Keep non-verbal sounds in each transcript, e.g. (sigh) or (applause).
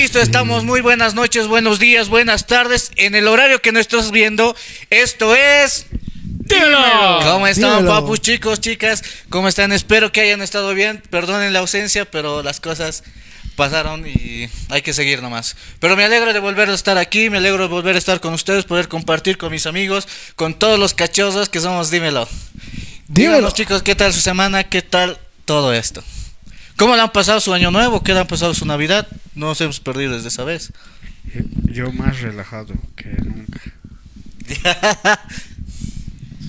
listo, estamos. Muy buenas noches, buenos días, buenas tardes. En el horario que no estás viendo, esto es. ¡Dímelo! ¿Cómo están, Dímelo. papus, chicos, chicas? ¿Cómo están? Espero que hayan estado bien. Perdonen la ausencia, pero las cosas pasaron y hay que seguir nomás. Pero me alegro de volver a estar aquí, me alegro de volver a estar con ustedes, poder compartir con mis amigos, con todos los cachosos que somos. Dímelo. Dímelo. Díganos, chicos, ¿qué tal su semana? ¿Qué tal todo esto? ¿Cómo le han pasado su año nuevo? ¿Qué le han pasado su Navidad? No nos hemos perdido desde esa vez. Yo más relajado que nunca. (laughs)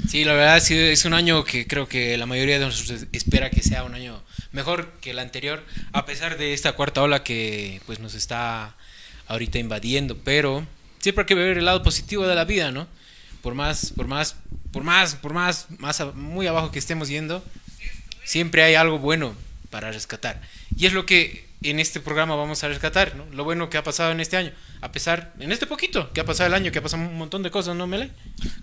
Sí, la verdad sí, es un año que creo que la mayoría de nosotros espera que sea un año mejor que el anterior, a pesar de esta cuarta ola que pues nos está ahorita invadiendo, pero siempre hay que ver el lado positivo de la vida, ¿no? Por más, por más, por más, por más, más a- muy abajo que estemos yendo, siempre hay algo bueno para rescatar. Y es lo que en este programa vamos a rescatar, ¿no? Lo bueno que ha pasado en este año, a pesar, en este poquito, que ha pasado el año, que ha pasado un montón de cosas, ¿no, Mele?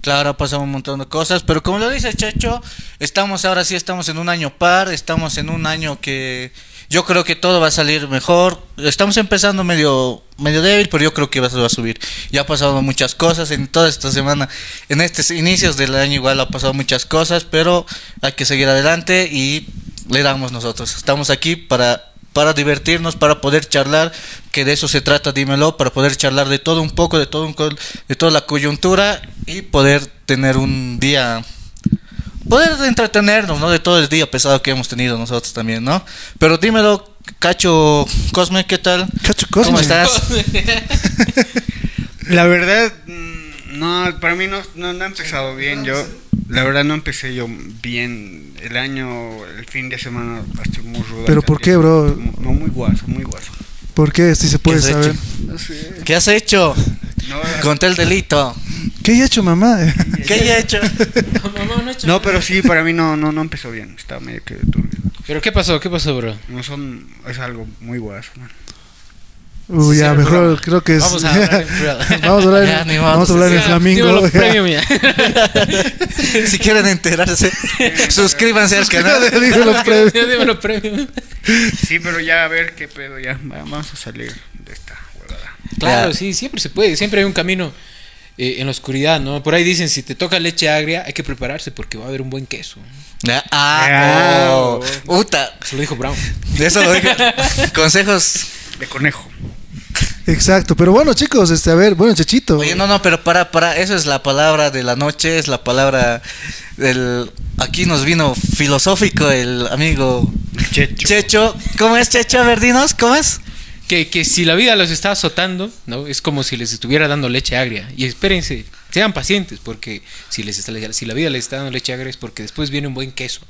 Claro, ha pasado un montón de cosas, pero como lo dice Checho, estamos ahora sí, estamos en un año par, estamos en un año que yo creo que todo va a salir mejor. Estamos empezando medio medio débil, pero yo creo que va a subir. Ya ha pasado muchas cosas en toda esta semana, en estos inicios del año igual ha pasado muchas cosas, pero hay que seguir adelante y le damos nosotros. Estamos aquí para para divertirnos, para poder charlar, que de eso se trata, dímelo, para poder charlar de todo un poco, de todo un co- de toda la coyuntura y poder tener un día poder entretenernos, ¿no? De todo el día pesado que hemos tenido nosotros también, ¿no? Pero dímelo, Cacho Cosme, ¿qué tal? Cacho Cosme. ¿Cómo estás? (laughs) La verdad, mm, no, para mí no, no, no ha empezado bien. Yo, la verdad, no empecé yo bien. El año, el fin de semana, estoy muy rudo. ¿Pero por qué, bro? No, muy guaso, muy guaso. ¿Por qué? Si se puede ¿Qué saber. No sé. ¿Qué has hecho? No, Conté el delito. ¿Qué he hecho, mamá? ¿Qué he hecho? (laughs) Mamá, no he hecho no, pero sí, para mí no, no, no empezó bien. Estaba medio que turbio. ¿Pero qué pasó? ¿Qué pasó, bro? No son, es algo muy guaso. man. Uy, Sí, ya, mejor programa. creo que es. Vamos a hablar en (laughs) vamos a hablar, en- vamos a hablar flamingo. (laughs) Si quieren enterarse, (laughs) suscríbanse al canal. Dímelo, premio. Dímelo, premio. Sí, pero ya a ver qué pedo, ya. va- Vamos a salir de esta huevada. Claro, Ya. sí, siempre se puede. Siempre hay un camino eh, en la oscuridad, ¿no? Por ahí dicen, si te toca leche agria, hay que prepararse porque va a haber un buen queso. Ah, oh, puta. Eso lo dijo Brown. De eso lo digo. Consejos. De conejo. Exacto, pero bueno, chicos, este, a ver, bueno, Chechito. Oye, no, no, pero para, para, eso es la palabra de la noche, es la palabra del... Aquí nos vino filosófico el amigo Checho. Checho. ¿Cómo es Checho? A ver, dinos, ¿cómo es? Que, que si la vida los está azotando, ¿no? Es como si les estuviera dando leche agria. Y espérense, sean pacientes, porque si, les está, si la vida les está dando leche agria es porque después viene un buen queso.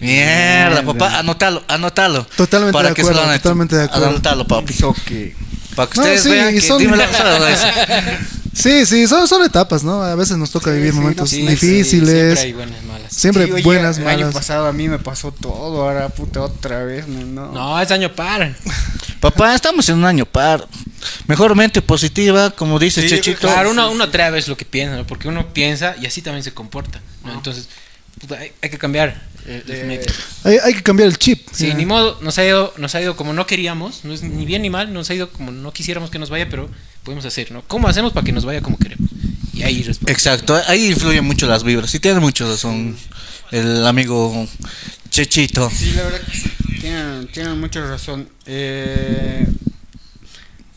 Mierda, (laughs) papá, anótalo, anótalo. Totalmente de que se acuerdo, lo totalmente de acuerdo. Anótalo, papi. Para que No, ustedes sí, vean y que... son- dímelo, solo eso. (laughs) Sí, sí, son, son etapas, ¿no? A veces nos toca vivir sí, momentos Sí, sí, difíciles. siempre hay buenas, malas. Siempre Sí, oye, buenas, El año malas. pasado a mí me pasó todo, ahora puta otra vez, no. No, es año par. (laughs) Papá, estamos en un año par. Mejor mente positiva, como dice Sí, Chechito. Claro, uno, uno trae a veces lo que piensa, ¿no? Porque uno piensa y así también se comporta, ¿no? Entonces, puta, hay, hay que cambiar. eh. Hay, hay que cambiar el chip. Sí, ni modo, nos ha ido, nos ha ido como no queríamos, no es ni bien ni mal, nos ha ido como no quisiéramos que nos vaya, pero podemos hacer, ¿no? ¿Cómo hacemos para que nos vaya como queremos? Y ahí. Exacto, ahí influyen mucho las vibras. Sí, tiene mucho razón el amigo Chechito. Sí, la verdad que sí. Tienen, tienen mucha razón. Eh,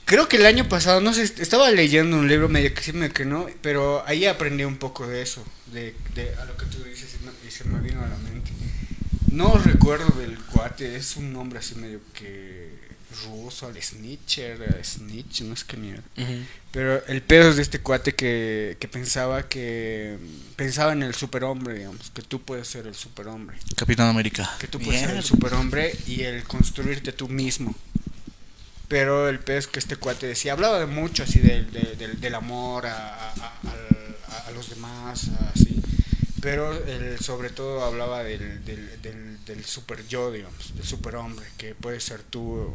creo que el año pasado, no sé, estaba leyendo un libro medio que sí, medio que no, pero ahí aprendí un poco de eso, de, de a lo que tú dices y, no- y se me vino a la mente. No recuerdo del cuate, es un nombre así medio que ruso, al Snitcher, eh, Snitch, no es que mierda. Ujú. Pero el pedo es de este cuate que, que pensaba que pensaba en el superhombre, digamos, que tú puedes ser el superhombre, Capitán América. que tú puedes ser el superhombre y el construirte tú mismo. Pero el es que este cuate decía, hablaba de mucho así del, del- amor a, los demás, así. Pero sobre todo hablaba del, del, del, super yo, digamos, del superhombre, que puedes ser tú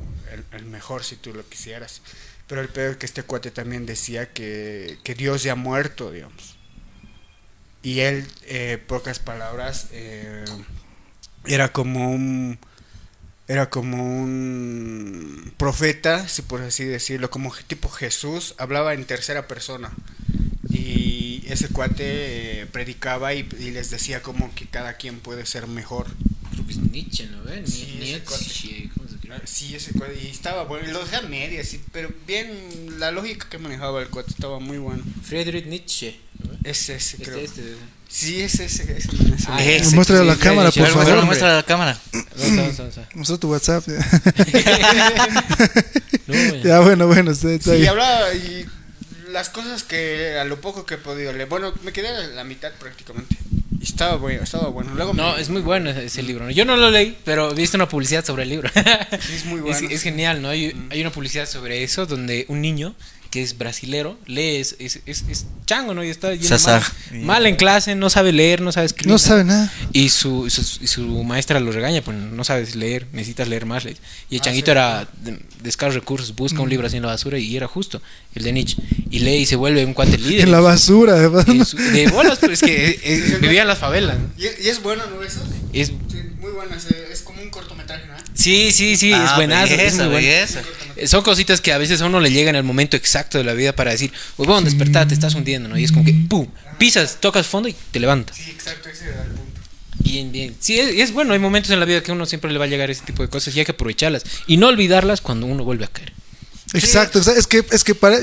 el, mejor si tú lo quisieras. Pero el peor que este cuate también decía que, que Dios ya ha muerto, digamos. Y él, eh, pocas palabras, eh, era como un... era como un profeta, si por así decirlo, como tipo Jesús, hablaba en tercera persona. Y ese cuate eh, predicaba y, y les decía como que cada quien puede ser mejor. Creo que es Nietzsche, ¿no? ¿Ve? Sí, Ni- ese cuate. Nietzsche, ¿cómo se escribe? Sí, ese cuate, y estaba bueno, lo decía media, sí, pero bien, la lógica que manejaba el cuate estaba muy bueno. Friedrich Nietzsche. ¿no? Es ese, creo. Este, este. Sí, es ese, ese, ese. Ah, Ese. Muéstrale a la sí, cámara, sí, por sí, Muestra, favor. muestra la cámara. (clears throat) Mostró tu WhatsApp. (laughs) (laughs) No, ya. bueno, bueno, está, está Sí, hablaba y las cosas que a lo poco que he podido leer. Bueno, me quedé a la mitad prácticamente. Y estaba bueno, estaba bueno. Luego No, me- es muy bueno ese, libro. ¿no? Yo no lo leí, pero he visto una publicidad sobre el libro. Sí, es muy (laughs) bueno. Es, es genial, ¿no? Hay, hay una publicidad sobre eso donde un niño que es brasilero lee, es, es, es, es chango, ¿no? Y está mal, mal en clase, no sabe leer, no sabe escribir. No sabe nada. Y su, su, y su maestra lo regaña, pues no sabes leer, necesitas leer más. Y el Ah, changuito sí. era de, de escasos recursos, busca un libro así en la basura y era justo, el de Nietzsche. Y lee y se vuelve un cuate líder. En la basura, además. En su- de bolas, pues es que eh, (laughs) vivía en las favelas. ¿no? Y, y es bueno, ¿no? Eso. Es, Sí, muy bueno. Es, es como un cortometraje, ¿no? sí, sí, sí, es Ah, buenazo. es belleza, muy bueno. belleza. Eh, Son cositas que a veces a uno le llegan en el momento exacto de la vida para decir, pues bueno, despertar, te estás hundiendo, ¿no? Y es como que, ¡pum! Pisas, tocas fondo y te levantas. Sí, exacto, ese era el punto. Bien, bien. Sí, es, es bueno, hay momentos en la vida que uno siempre le va a llegar ese tipo de cosas y hay que aprovecharlas. Y no olvidarlas cuando uno vuelve a caer. Exacto, exa- es que es que para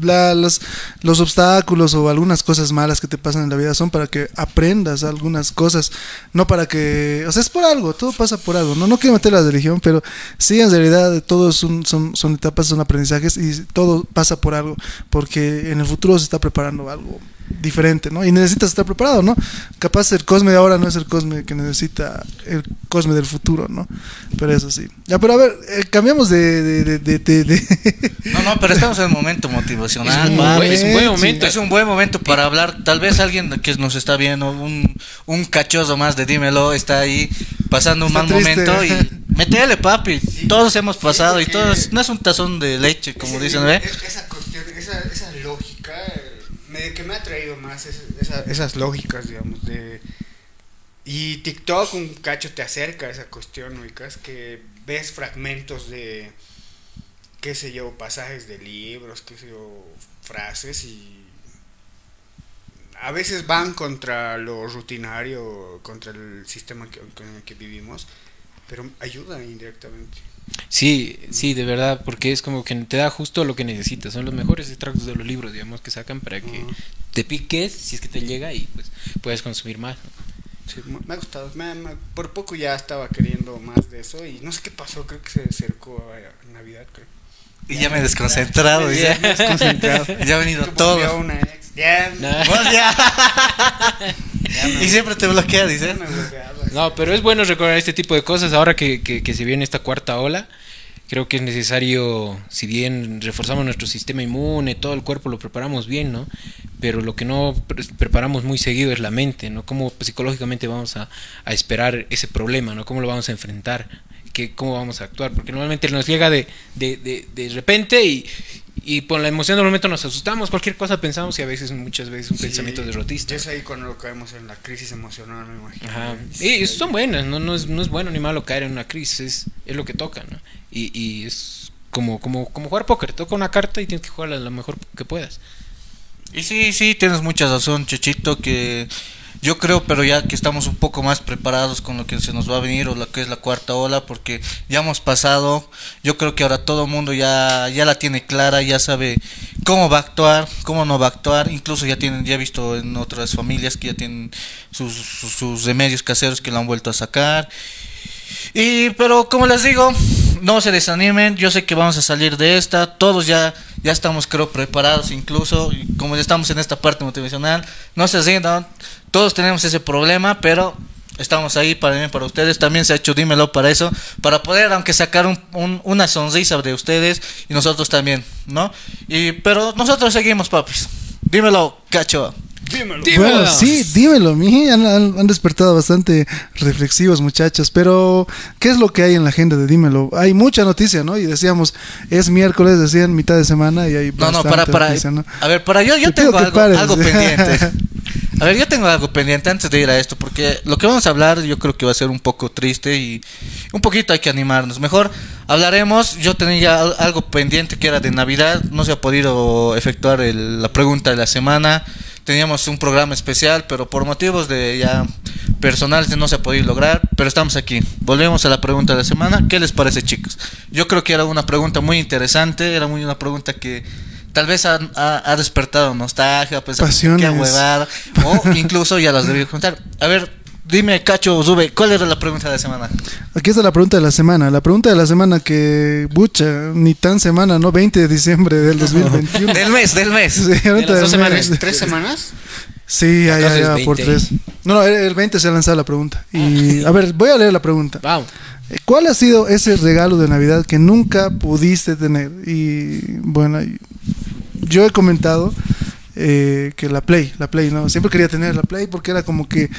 la- los, los obstáculos o algunas cosas malas que te pasan en la vida son para que aprendas algunas cosas, no para que, o sea, es por algo, todo pasa por algo. No no quiero meter la religión, pero sí en realidad todos son son etapas, son aprendizajes y todo pasa por algo, porque en el futuro se está preparando algo diferente, ¿no? Y necesitas estar preparado, ¿no? Capaz el Cosme de ahora no es el Cosme que necesita el Cosme del futuro, ¿no? Pero eso sí. Ya, pero a ver, eh, cambiamos de, de, de, de- de- de- No, no, pero estamos en un momento motivacional. Es un, buen, es un buen sí. momento. Es un buen momento para hablar. Tal vez alguien que nos está viendo, un, un cachoso más de dímelo, está ahí pasando un Está mal triste. momento y (laughs) metele, papi. Todos hemos pasado y todos. No es un tazón de leche, como Ese- dicen, ¿ve? es- Esa cuestión, esa, esa lógica, eh, me, que me ha traído más es- esa- esas lógicas, digamos, de... Y TikTok un cacho te acerca a esa cuestión, ubicas, que ves fragmentos de, qué sé yo, pasajes de libros, qué sé yo, frases y... A veces van contra lo rutinario, contra el sistema que, con el que vivimos, pero ayudan indirectamente. Sí, sí, de verdad, porque es como que te da justo lo que necesitas. Son los mejores extractos de los libros, digamos, que sacan para que te piques, si es que te llega, y pues puedes consumir más. Sí, me ha gustado. Me- me- por poco ya estaba queriendo más de eso y no sé qué pasó. Creo que se acercó a Navidad, creo. Y ya me he desconcentrado. Ya, me he desconcentrado. (laughs) Ya ha venido todo. una ex. Ya, No. Vos ya. (laughs) y siempre te bloquea, dice. No, pero es bueno recordar este tipo de cosas ahora que, que, se viene esta cuarta ola. Creo que es necesario, si bien reforzamos nuestro sistema inmune, todo el cuerpo lo preparamos bien, ¿no? Pero lo que no pre- preparamos muy seguido es la mente, ¿no? Cómo psicológicamente vamos a, a esperar ese problema, ¿no? Cómo lo vamos a enfrentar, que, cómo vamos a actuar, porque normalmente nos llega de, de, de, de repente y, y por la emoción del momento nos asustamos, cualquier cosa pensamos y a veces, muchas veces, un Sí, pensamiento derrotista. Y es ahí cuando caemos en la crisis emocional, me imagino. Ajá. Sí, Y son buenas, ¿no? No es, no es bueno ni malo caer en una crisis, es, es lo que toca, ¿no? Y, y es como, como, como jugar póker, toca una carta y tienes que jugarla lo mejor que puedas. Y sí, sí, tienes mucha razón, Chechito, que yo creo, pero ya que estamos un poco más preparados con lo que se nos va a venir o lo que es la cuarta ola, porque ya hemos pasado, yo creo que ahora todo el mundo ya, ya la tiene clara, ya sabe cómo va a actuar, cómo no va a actuar, incluso ya tienen, ya he visto en otras familias que ya tienen sus, sus, remedios caseros que lo han vuelto a sacar. Y pero como les digo, no se desanimen, yo sé que vamos a salir de esta, todos ya ya estamos creo preparados incluso, como ya estamos en esta parte motivacional, no se rindan, todos tenemos ese problema, pero estamos ahí para mí, para ustedes, también se ha hecho dímelo para eso, para poder aunque sacar un, un- una sonrisa de ustedes y nosotros también, ¿no? Y pero nosotros seguimos, papis. Dímelo, cacho. Dímelo. Dímelo. Bueno, sí, dímelo, mi. Han, han- han despertado bastante reflexivos, muchachos. Pero, ¿qué es lo que hay en la agenda de Dímelo? Hay mucha noticia, ¿no? Y decíamos, es miércoles, decían mitad de semana y hay No, no, para, para. noticia, ¿no? A ver, para yo, yo tengo algo pendiente. (laughs) A ver, yo tengo algo pendiente antes de ir a esto, porque lo que vamos a hablar yo creo que va a ser un poco triste y, un poquito hay que animarnos. Mejor hablaremos, yo tenía al- algo pendiente que era de Navidad, no se ha podido efectuar el- la pregunta de la semana. Teníamos un programa especial, pero por motivos de ya personales no se ha podido lograr, pero estamos aquí. Volvemos a la pregunta de la semana. ¿Qué les parece, chicos? Yo creo que era una pregunta muy interesante, era muy una pregunta que tal vez ha, ha- ha despertado nostalgia, pensar Pasiones. qué huevada, o (laughs) incluso ya las debí contar. A ver, dime, Cacho, Zube, ¿cuál era la pregunta de la semana? Aquí está la pregunta de la semana. La pregunta de la semana que, bucha, ni tan semana, ¿no? 20 de diciembre del 2021. Del mes, del mes. Sí, las dos del semanas. mes. ¿Tres semanas? Sí, ya, ya, ¿Acaso es ya, por 20? tres. No, no, el 20 se ha lanzado la pregunta. Y, a ver, voy a leer la pregunta. Vamos. Eh, ¿Cuál ha sido ese regalo de Navidad que nunca pudiste tener? Y bueno, yo he comentado eh, que la Play, la Play, ¿no? Siempre quería tener la Play porque era como que,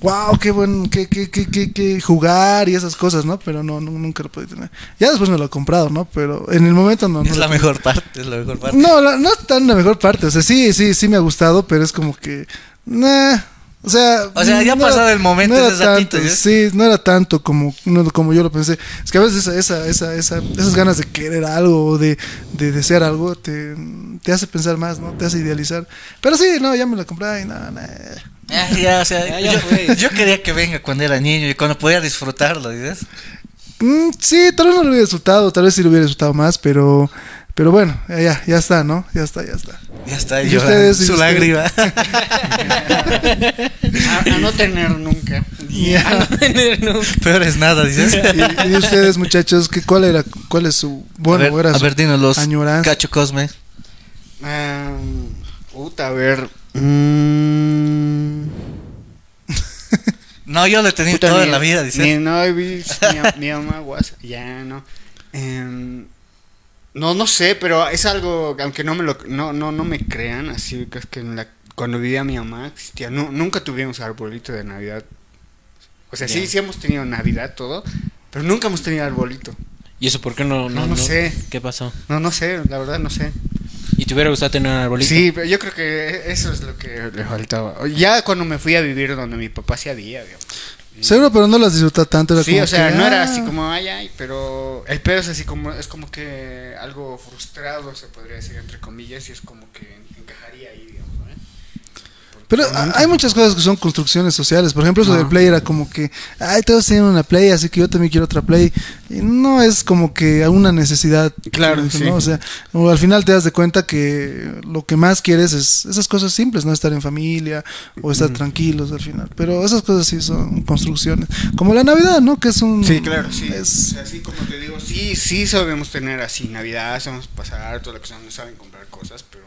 wow, qué buen, qué, qué, qué, qué, qué jugar y esas cosas, ¿no? Pero no, no, nunca lo pude tener. Ya después me lo he comprado, ¿no? Pero en el momento no. no Es la mejor parte, es la mejor parte. No, la- no es tan la mejor parte. O sea, sí, sí, sí me ha gustado, pero es como que. Nah. O sea, O sea, ya ha no pasado el momento no de era ese tanto. Sí, no era tanto como, no, como yo lo pensé. Es que a veces esa, esa, esa, esa- esas ganas de querer algo o de, de desear algo te, te hace pensar más, ¿no? Te hace idealizar. Pero sí, no, ya me la compré y nada, nada. Ya, ya, o sea, Ya, ya yo, quería que venga cuando era niño y cuando podía disfrutarlo, ¿dices? Mm, sí, tal vez no lo hubiera disfrutado, tal vez sí lo hubiera disfrutado más, pero, pero bueno, ya, ya, ya está, ¿no? Ya está, ya está. Ya está, ¿Y ustedes, y su ustedes? lágrima. (laughs) A, a no tener nunca. Peor es nada, dices. y, y ustedes, muchachos, ¿qué, cuál era, cuál es su, bueno, a ver, era a su ver, dinos añoranza? Cacho Cosme. Ah, puta, a ver. mm, No, yo lo he tenido puta, toda mi- la vida, dices. Mi, no, mi, mi, mi mamá, guasa, ya no. Em, no, no sé, pero es algo, que aunque no me lo, no, no, no me crean, así que es que en la, cuando vivía mi mamá existía, nu- nunca tuvimos arbolito de Navidad. O sea, sí, sí hemos tenido Navidad, todo, pero nunca hemos tenido arbolito. ¿Y eso por qué no? No, no sé. ¿Qué pasó? No, no sé, la verdad no sé. ¿Y te hubiera gustado tener un arbolito? Sí, pero yo creo que eso es lo que le faltaba. Ya cuando me fui a vivir donde mi papá sí había, digamos. Seguro, pero no las disfruta tanto. Era Sí, como o sea, que, no era ah, así como ay ay, pero el pedo es así como es como que algo frustrado se podría decir entre comillas y es como que encajaría ahí. Pero hay muchas cosas que son construcciones sociales. Por ejemplo, eso del Ajá. Play era como que, ay, todos tienen una Play, así que yo también quiero otra Play. Y no es como que una necesidad. Claro, ¿no? sí. O sea, al final te das de cuenta que lo que más quieres es esas cosas simples, no estar en familia o estar tranquilos al final. Pero esas cosas sí son construcciones. Como la Navidad, ¿no? Que es un. Sí, claro, sí. es- así como te digo, sí, sí sabemos tener así Navidad, sabemos pasar, toda la cosa, no saben comprar cosas, pero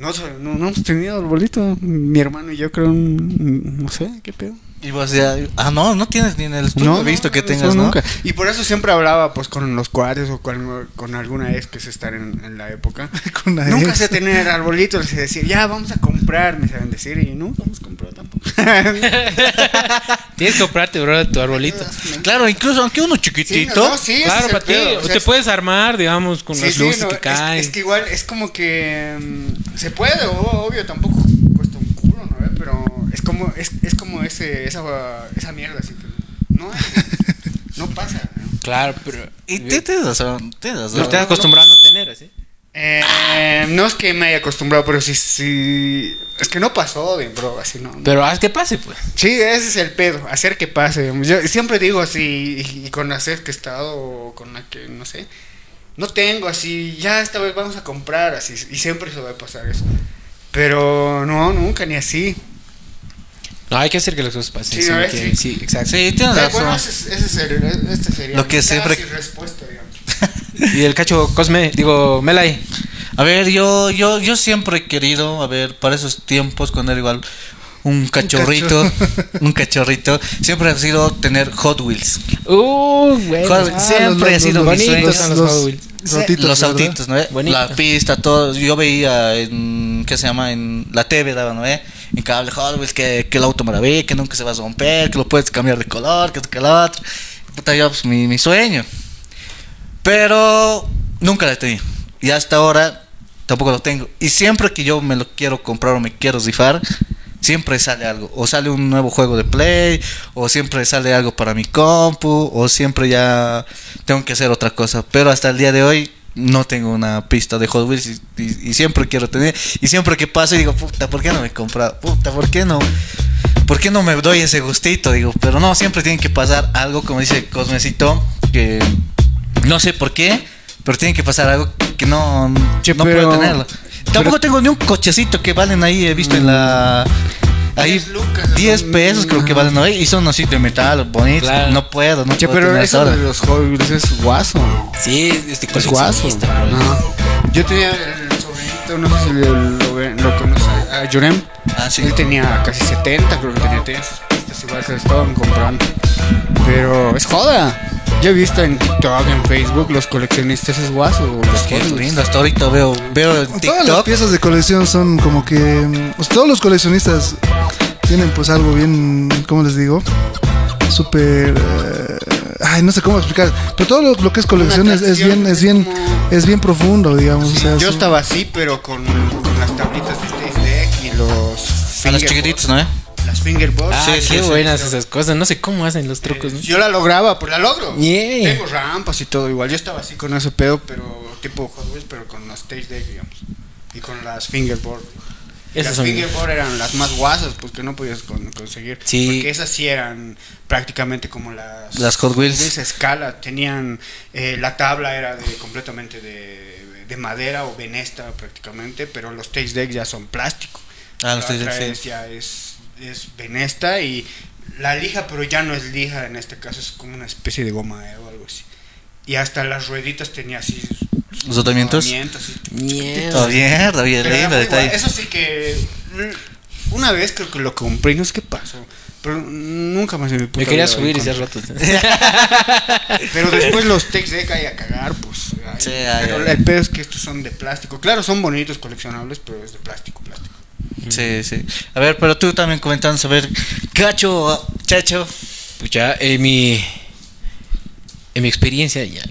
no, no, no hemos tenido arbolito. Mi hermano y yo creo, no sé, qué pedo. Y vos ya, ah, no, no tienes ni en el estudio he visto que tengas, ¿no? nunca. Y por eso siempre hablaba pues con los cuates o con, con alguna ex que es estar en, en la época. (laughs) Con la nunca ex. sé tener arbolitos y decir, ya vamos a comprar, me saben decir, y nunca hemos comprado tampoco. (laughs) Tienes que comprarte, bro, tu arbolito. Claro, incluso aunque uno Sí, chiquitito. no, sí, claro, es para ti. o O sea, te es- puedes armar, digamos, con Sí, las sí, luces no, que es- caen. Es, que igual es como que mm, se puede, obvio, tampoco cuesta un culo, ¿no? ve? Pero es como es, es como ese esa, esa mierda así que no (laughs) no pasa. ¿no? Claro, pero. Y te, te das, te das, No estás acostumbrado a tener así. Eh, no es que me haya acostumbrado, pero sí sí es que no pasó, bien, bro, así no. Pero haz que pase, pues. Sí, ese es el pedo, hacer que pase. Yo siempre digo así, y, y con la sed que he estado, o con la que, no sé, no tengo así, ya esta vez vamos a comprar, así, y siempre se va a pasar eso. Pero no, nunca, ni así. No, hay que hacer que las cosas pasen. Sí, Sí, que- Sí. sí, exacto. Sí, tienes razón. bueno, ese, es- ese es el- este sería Lo que siempre- respuesta, digamos. (laughs) Y el cacho Cosme, digo, Melay. A ver, yo, yo, yo siempre he querido, a ver, para esos tiempos, cuando era igual un cachorrito, (laughs) un cachorrito, siempre ha sido tener Hot Wheels. Uh, güey. Hot- Ah, siempre los- ha sido los- mi los- sueño. los- son los los Hot Wheels. rotitos, los ¿verdad? autitos, ¿no? eh? La pista, todo. Yo veía en, ¿qué se llama? En la TV, daba, ¿no? eh? En cable Hot que, que el auto maravilla, que nunca se va a romper, que lo puedes cambiar de color, que que el otro. Puta, pues, mi, mi sueño. Pero nunca lo he tenido. Y hasta ahora tampoco lo tengo. Y siempre que yo me lo quiero comprar o me quiero rifar, siempre sale algo. O sale un nuevo juego de Play, o siempre sale algo para mi compu, o siempre ya tengo que hacer otra cosa. Pero hasta el día de hoy no tengo una pista de Hot Wheels y, y- y siempre quiero tener. Y siempre que paso digo, puta, ¿por qué no me he comprado? Puta, ¿por qué no? ¿Por qué no me doy ese gustito? Digo, pero no, siempre tiene que pasar algo, como dice Cosmecito, que no sé por qué, pero tiene que pasar algo que no, Che, no pero- puedo tenerlo. Tampoco tengo ni un cochecito que valen ahí, he visto en la ahí 10 pesos creo que valen hoy. Y son así de metal, bonito No puedo, no Pero eso de los Hogwarts es guaso. Sí, este es guaso. Yo tenía el sobrinito, no sé lo, conoce, a Jurem. Ah, Él tenía casi 70, creo que tenía 10 este es igual se estaban comprando. Pero es joda. Yo he visto en TikTok, en Facebook, los coleccionistas es guaso. Pues qué lindo, hasta ahorita veo, veo en Todas las piezas de colección son como que. Pues, todos los coleccionistas tienen pues algo bien. ¿Cómo les digo? Súper. Uh, ay, no sé cómo explicar, pero todo lo, que es colección es, bien, es bien, es bien profundo, digamos. Yo estaba así, pero con, las tablitas de, de, de y los. A los chiquititos, ¿no? Las fingerboards. Ah, Sí, qué sí, sí. buenas esas cosas. No sé cómo hacen los trucos, ¿no? Yo la lograba, pues la logro. Yeah. Tengo rampas y todo igual. Yo estaba así con ese pedo, pero tipo Hot Wheels, pero con las Stage Deck, digamos. Y con las fingerboard. Esas las fingerboard eran las más guasas, pues que no podías con- conseguir. Sí. Porque esas sí eran prácticamente como las... Las Hot Wheels. a escala. Tenían... eh, la tabla era de completamente de, de madera o venesta prácticamente, pero los Stage Deck ya son plástico. Ah, los La Stage Deck, sí. ya es, es venesta y la lija, pero ya no es lija, en este caso es como una especie de goma eh, o algo así. Y hasta las rueditas tenía así ¿Los así. Mierda. Mierda, bien detalle. Eso sí que una vez creo que lo compré, no sé qué pasó. Pero nunca más mi puta Me quería subir ese encontré. rato. Pero después los Tex Deck hay a cagar, pues. ay, Sí, ay, pero ay. el pedo es que estos son de plástico. Claro, son bonitos, coleccionables, pero es de plástico, plástico. Sí, sí. A ver, pero tú también comentando sobre Cacho, Chacho. Pues ya, en mi, en mi experiencia ya.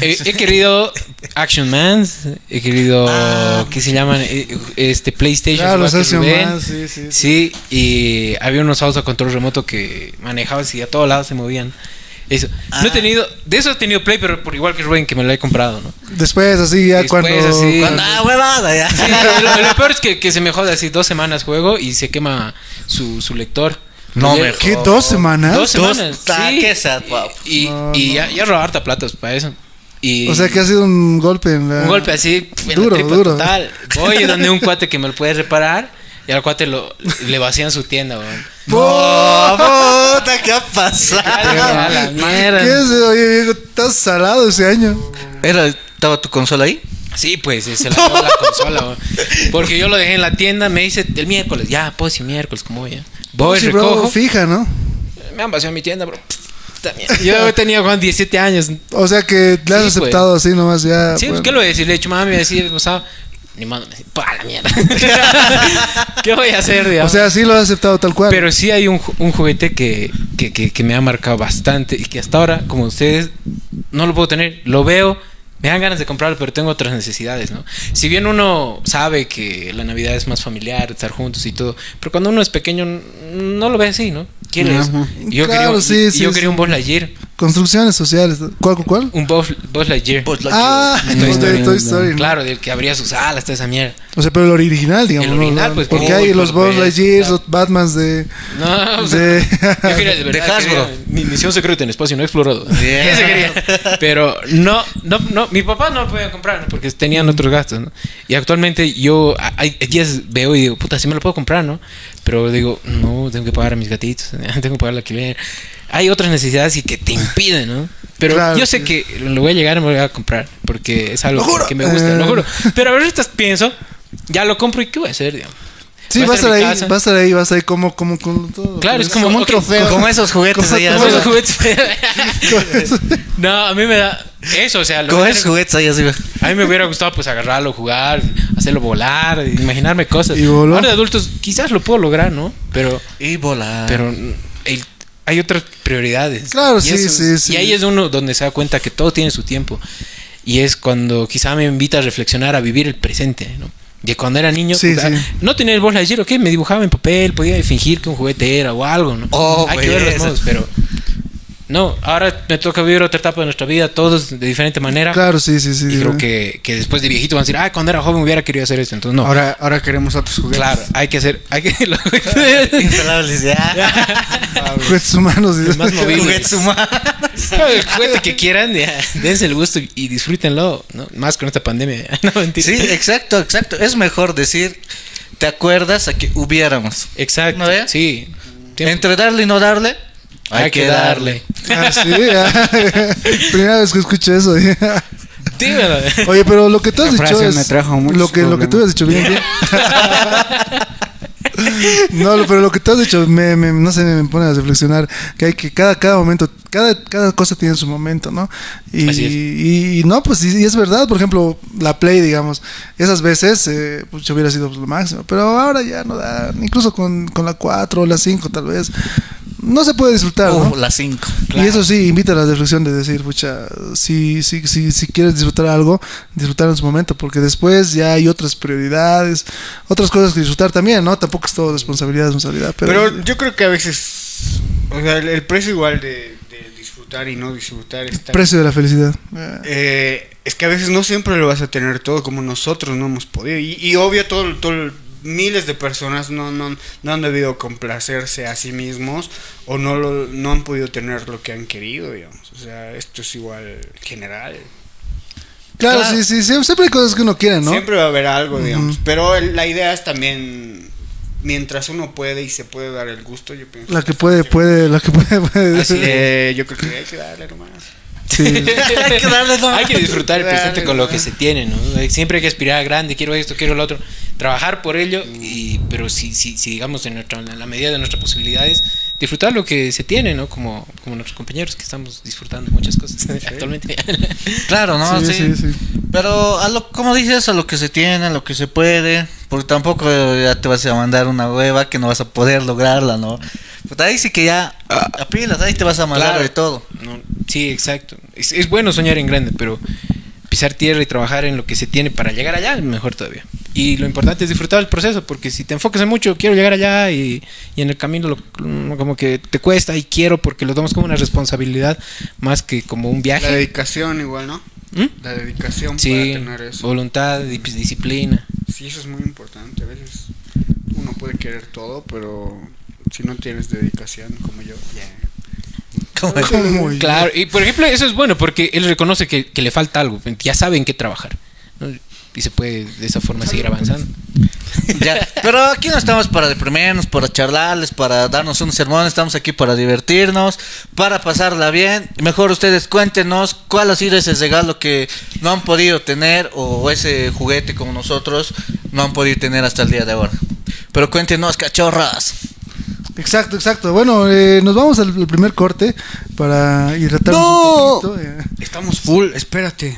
He, he (laughs) querido Action Man, he querido, Ah. ¿qué se llaman? Eh, Este PlayStation. Claro, los Action. Man, sí, sí, sí. Sí, y había unos autos a control remoto que manejabas y a todos lados se movían. Eso. No he Ah. tenido, de eso he tenido Play, pero por igual que Rubén, que me lo he comprado, ¿no? Después, así, ya Después, cuando. así. cuando- Ah, huevada, ya. Sí, lo, lo peor es que, que se me jode así dos semanas juego y se quema su, su lector. No me ¿Qué? ¿Dos semanas? Dos semanas. Sí. qué sad, pap. Y, No, y no. ya, ya robaba harta platos para eso. Y O sea que ha sido un golpe en la. un golpe así, en la Duro, duro. total. Voy donde un cuate que me lo puede reparar y al cuate lo, le vacían su tienda, weón. Puta, ¿qué ha pasado? A la mierda. ¿Qué es? Oye, viejo, estás salado ese año. Era, ¿Estaba tu consola ahí? Sí, pues se la llevó la consola, weón. Porque yo lo dejé en la tienda, me dice el miércoles, ya, pues sí, miércoles, como voy ya. Voy, Sí, bro, recojo. fija, ¿no? Me han vaciado mi tienda, bro. Mierda. Yo tenía Juan 17 años. O sea que le has Sí, aceptado así nomás ya. Sí, pues, bueno. ¿qué lo voy a decir? Le he dicho, mami, así, o sea, ni mando, me dice, pa la mierda. (laughs) ¿Qué voy a hacer, O digamos? sea, sí lo has aceptado tal cual. Pero sí hay un, un juguete que, que, que, que me ha marcado bastante y que hasta ahora, como ustedes, no lo puedo tener. Lo veo, me dan ganas de comprarlo, pero tengo otras necesidades, ¿no? Si bien uno sabe que la Navidad es más familiar, estar juntos y todo, pero cuando uno es pequeño no lo ve así, ¿no? Quieres. Ajá. Y Yo Claro, quería, un- sí, sí, yo sí. quería un Buzz Lightyear. Construcciones sociales. ¿Cuál, cuál, cuál? Un Buzz, Buzz Lightyear. Pues la Ah, Toy Toy Story, Toy Story, ¿no? Claro, del que abría sus alas, toda esa mierda. O sea, pero el original, digamos. El ¿no? original, pues, Porque hay Buzz los Buzz Lightyear, Lightyears, los Batmans de. No, o sea, De- yo quería (laughs) de verdad. De Hasbro. mi misión secreta en espacio no explorado. (laughs) Quería. Pero no, no, no, mi papá no lo podía comprar porque tenían otros gastos, ¿no? Y actualmente yo hay días veo y digo, puta, sí me lo puedo comprar, ¿no? Pero digo, no, tengo que pagar a mis gatitos, (laughs) tengo que pagar la alquiler. Hay otras necesidades y que te impiden, ¿no? Pero Claro, yo sé que lo voy a llegar y me lo voy a comprar porque es algo que, me gusta, Eh. lo juro. (laughs) Pero ahorita pienso, ya lo compro y ¿qué voy a hacer, digamos? Sí, va a estar ahí, va a estar ahí, va a estar ahí como, como con todo. Claro, es como, como un trofeo. Con esos juguetes Como- allá Como esos juguetes. (laughs) (laughs) no, a mí me da eso, o sea, lo Con hubiera- esos juguetes allá arriba. a mí me hubiera gustado pues agarrarlo, jugar, hacerlo volar, imaginarme cosas. Y voló. Ahora de adultos quizás lo puedo lograr, ¿no? Pero Y volar. pero el- hay otras prioridades. Claro, Y sí, eso sí, sí. Y ahí es uno donde se da cuenta que todo tiene su tiempo. Y es cuando quizá me invita a reflexionar, a vivir el presente, ¿no? De cuando era niño, Sí, o sea, sí. no tenía el bola de decir, ok, me dibujaba en papel, podía fingir que un juguete era o algo, ¿no? Oh, Hay que ver los modos, pero. No, ahora me toca vivir otra etapa de nuestra vida, todos de diferente manera. Claro, sí, sí, sí. Y creo que, que después de viejito van a decir, ah, cuando era joven hubiera querido hacer esto. Entonces, no. Ahora, ahora queremos otros juguetes. claro, hay que hacer. Hay que. (laughs) Inflables ya. (laughs) Juguetes humanos. Más (laughs) movibles. Juguetes humanos. el juguete que quieran, ya, dense el gusto y, disfrútenlo, ¿no? Más con esta pandemia. No, mentira. Sí, exacto, exacto. Es mejor decir, ¿te acuerdas a que hubiéramos? Exacto. ¿No? Sí. Tiempo- Entre darle y no darle, hay, que darle. Ah, sí, ah. (laughs) Primera vez que escucho eso. (laughs) Dímelo. Oye, pero lo que tú has dicho es me trajo lo que lo que tú has dicho bien, bien. (laughs) No, pero lo que tú has dicho me, me- no sé, me pone a reflexionar que hay que cada cada momento, cada cada cosa tiene su momento, ¿no? Y, y, y no, pues y, y es verdad, por ejemplo, la Play, digamos, esas veces eh, pues hubiera sido lo máximo, pero ahora ya no da, incluso con, con la 4 o la 5 tal vez no se puede disfrutar, ¿no? Oh, las 5. Y eso sí, invita a la reflexión de decir, pucha, si, si, si, si quieres disfrutar algo, disfrutar en su momento, porque después ya hay otras prioridades, otras cosas que disfrutar también, ¿no? Tampoco es todo responsabilidad, responsabilidad, pero... Pero yo creo que a veces, o sea, el, el precio igual de, de disfrutar y no disfrutar está... precio de la felicidad. Eh, Eh, es que a veces no siempre lo vas a tener todo como nosotros no hemos podido. Y, y obvio, todo, todo, miles de personas no, no, no han debido complacerse a sí mismos o no, lo, no han podido tener lo que han querido, digamos. O sea, esto es igual general. claro, claro. sí, sí, siempre hay cosas que uno quiere, ¿no? Siempre va a haber algo, digamos. Pero la idea es también, mientras uno puede y se puede dar el gusto, yo pienso. La que puede, puede, la que puede, puede. Así (laughs) yo creo que hay que darle nomás. Sí. (laughs) Hay que darle nomás. Hay que disfrutar el presente con lo que se tiene, ¿no? Siempre hay que aspirar a grande, quiero esto, quiero lo otro. Trabajar por ello, y, pero si, si, si digamos en, nuestra, en la medida de nuestras posibilidades, disfrutar lo que se tiene, ¿no? Como, como nuestros compañeros que estamos disfrutando muchas cosas actualmente. (laughs) Claro, ¿no? Sí, Sí, sí, sí. Pero, a lo, como dices, a lo que se tiene, a lo que se puede. Porque tampoco ya te vas a mandar una hueva que no vas a poder lograrla, ¿no? Pues ahí sí que ya, a pilas, ahí te vas a mandar Claro. de todo. No, sí, exacto. Es, es bueno soñar en grande, pero pisar tierra y trabajar en lo que se tiene para llegar allá, mejor todavía. Y lo importante es disfrutar el proceso, porque si te enfocas en mucho, quiero llegar allá y, y en el camino lo- como que te cuesta y quiero porque lo tomas como una responsabilidad más que como un La viaje. dedicación igual, ¿no? ¿Mm? La dedicación Sí, para tener eso. voluntad, di- disciplina. Sí, eso es muy importante. A veces uno puede querer todo, pero si no tienes dedicación como yo, ya. Como- (laughs) ¿Cómo? Claro, y por ejemplo, eso es bueno porque él reconoce que, que le falta algo, ya sabe en qué trabajar. ¿no? Y se puede de esa forma seguir avanzando. Ya, pero aquí no estamos para deprimirnos, para charlarles, para darnos un sermón, estamos aquí para divertirnos, para pasarla bien. Mejor ustedes cuéntenos cuál ha sido ese regalo que no han podido tener o ese juguete como nosotros no han podido tener hasta el día de ahora. Pero cuéntenos, cachorras. Exacto, exacto. Bueno, eh, nos vamos al, al primer corte para hidratarnos ¡No! un poquito. eh. Estamos full, espérate.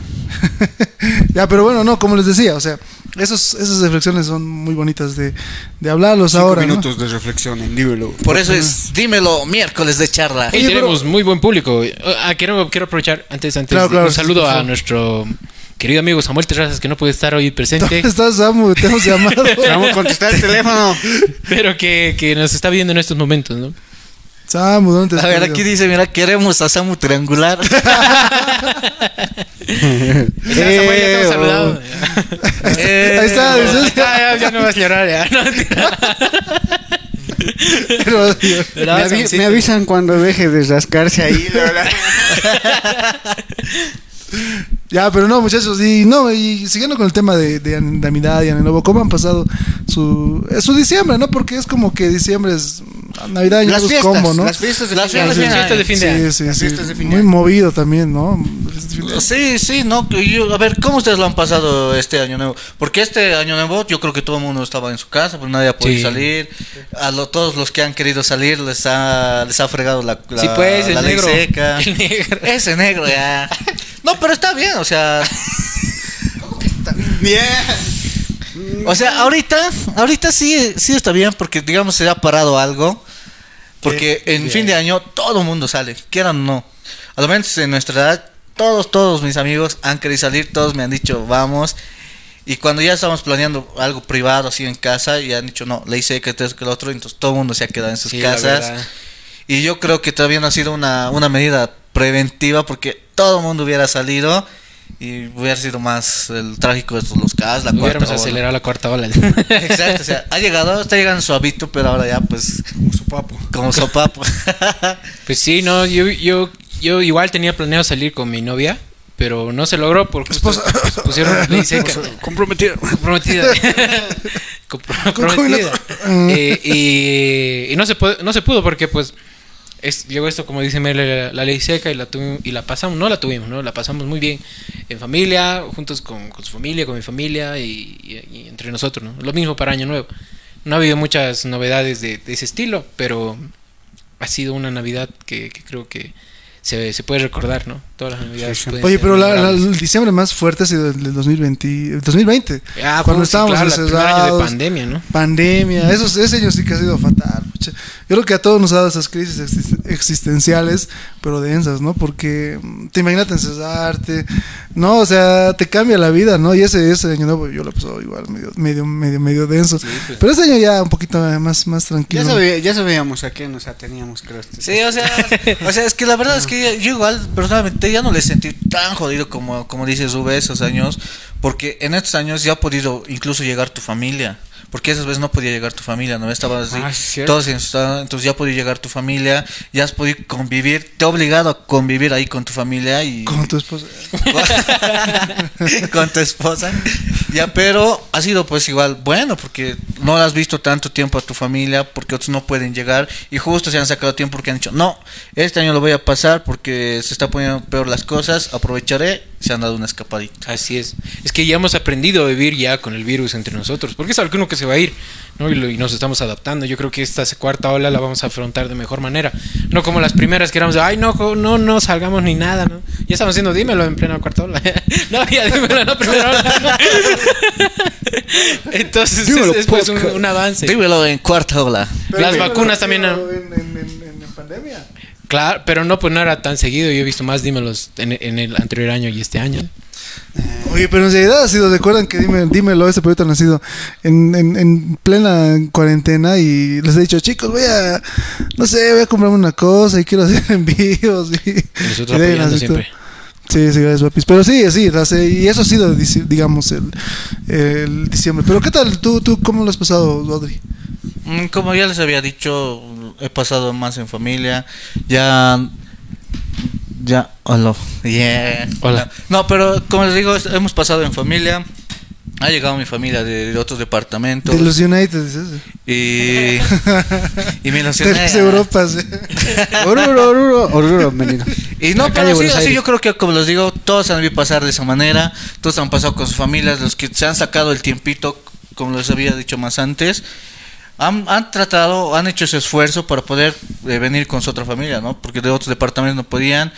(laughs) ya, pero bueno, no, como les decía, o sea, esos, esas reflexiones son muy bonitas de, de hablarlos Cinco ahora. ¿no? minutos de reflexión en Dímelo. Por eso es, dímelo, miércoles de charla. Y tenemos muy buen público. Ah, quiero, quiero aprovechar antes, antes Claro, claro, un sí, saludo a nuestro querido amigo Samuel Terrazas que no puede estar hoy presente, ¿Dónde estás, Samu? Te hemos llamado. (laughs) Vamos a contestar el teléfono. pero que, que nos está viendo en estos momentos, ¿no? Samu, ¿dónde te A ver, aquí dice, mira, queremos a Samu Triangular. (laughs) Está, Samuel, ya saludado. Eh, (laughs) Ahí está, dices. Ya, ya, ya no vas a llorar, ya. No, Pero- Me, avisan cuando deje de rascarse ahí. Ya, pero no, muchachos, y no, y siguiendo con el tema de, de Navidad y Año Nuevo, ¿cómo han pasado su, eh, su diciembre, no? Porque es como que diciembre es Navidad y Año Las fiestas, combo, ¿no? las fiestas de Las fin de fiestas año. Fiestas de fin de año. Sí, sí, Las sí. fiestas de fin de Muy movido también, ¿no? Sí, sí, no, yo- a ver, ¿cómo ustedes lo han pasado este año nuevo? Porque este año nuevo yo creo que todo el mundo estaba en su casa, pues nadie ha podido Sí. salir. A lo- todos los que han querido salir les ha, les ha fregado la, la, Sí, pues, el la ley negro. seca. (laughs) El negro. Ese negro, ya. (laughs) No, pero está bien, o sea, Bien. o sea, ahorita, ahorita sí, sí está bien porque digamos se ha parado algo. Porque en fin de año todo el mundo sale, quieran o no. A lo menos en nuestra edad, todos, todos mis amigos han querido salir, todos me han dicho, vamos. Y cuando ya estábamos planeando algo privado así en casa, ya han dicho, no, ley seca, esto que el otro, entonces todo el mundo se ha quedado en sus Sí, casas. Y yo creo que todavía no ha sido una, una medida preventiva porque todo el mundo hubiera salido y hubiera sido más el trágico de estos, los casos, la Hubiéramos cuarta ola. acelerado la cuarta ola. Exacto, o sea, ha llegado, está llegando su hábito, pero ahora ya pues Como su papo. como sopapo. (laughs) Pues sí, no, yo, yo, yo igual tenía planeado salir con mi novia, pero no se logró porque justo pusieron (laughs) ley seca. Comprometida. comprometida. (laughs) Compro- comprometida. Eh, y, y no se pudo, no se pudo porque pues es, llegó esto como dice la, la ley seca y la y la pasamos, no la tuvimos, no la pasamos muy bien en familia, juntos con, su familia, con mi familia y, entre nosotros, ¿no? Lo mismo para Año Nuevo. No ha habido muchas novedades de, ese estilo, pero ha sido una Navidad que creo que se, se puede recordar, ¿no? Todas las Navidades. Sí, Oye, pero la, la- el diciembre más fuerte ha sido el del 2020. el 2020 Ah, cuando pues, sí, estábamos claro, año de encerrados. pandemia, ¿no? pandemia, esos, ese año sí que ha sido fatal. Yo creo que a todos nos ha dado esas crisis exist- existenciales, pero densas, ¿no? Porque mm, te imaginas encerrarte, ¿no? O sea, te cambia la vida, ¿no? Y ese, ese año nuevo yo lo he pasado igual, medio, medio, medio, medio denso. pues. Pero ese año ya un poquito más, más Ya, tranquilo. sabía- ya sabíamos a qué nos ateníamos, creo. este- Sí, o sea, (laughs) o sea, es que la verdad es que yo igual personalmente ya no le sentí tan jodido como, como dices Ube esos años, porque en estos años ya ha podido incluso llegar tu familia. Porque esas veces no podía llegar tu familia, ¿no? Estabas así, Ah, todos en su- entonces ya podido llegar tu familia, ya has podido convivir, te ha obligado a convivir ahí con tu familia y Con tu esposa. (laughs) con tu esposa. Ya, pero ha sido pues igual bueno porque no has visto tanto tiempo a tu familia porque otros no pueden llegar y justo se han sacado tiempo porque han dicho, no, este año lo voy a pasar porque se está poniendo peor las cosas, aprovecharé, se han dado una escapadita. Así es. Es que ya hemos aprendido a vivir ya con el virus entre nosotros, porque es alguno que se va a ir, ¿no? Y, lo- y nos estamos adaptando. Yo creo que esta cuarta ola la vamos a afrontar de mejor manera. No como las primeras que éramos, de, ay, no, no, no salgamos ni nada, ¿no? Ya estamos haciendo, dímelo en plena cuarta ola. (laughs) no, ya dímelo en la primera ola. (laughs) Entonces Dímelo, es, es, pues un, avance. Dímelo en cuarta ola. Las vacunas también, ¿no? En, en- en- en pandemia. Claro, pero no, pues no era tan seguido. Yo he visto más dímelos en, en el anterior año y este año. Oye, pero en realidad ha sido, recuerdan que dime, dímelo, ese proyecto ha nacido en, en, en plena cuarentena y les he dicho, chicos, voy a, no sé, voy a comprarme una cosa y quiero (laughs) hacer envíos. Y, Y nosotros y apoyando siempre. Sí, sí, gracias, papis. Pero sí, sí, y eso ha sido, digamos, el, el diciembre. Pero ¿qué tal? ¿Tú, tú cómo lo has pasado, Rodri? Mm, Como ya les había dicho, he pasado más en familia. Ya. Ya. Hola. Yeah. Hola. No, pero como les digo, hemos pasado en familia. Ha llegado mi familia de, de otros departamentos. De los United. Y. (laughs) y me De ilusioné. las Europas. eh. (laughs) Oruro, Oruro, Oruro, venido. Y no, pero sí, Aires. yo creo que como les digo, todos han debido pasar de esa manera, todos han pasado con sus familias, los que se han sacado el tiempito, como les había dicho más antes, han, han tratado, han hecho ese esfuerzo para poder eh, venir con su otra familia, ¿no? Porque de otros departamentos no podían.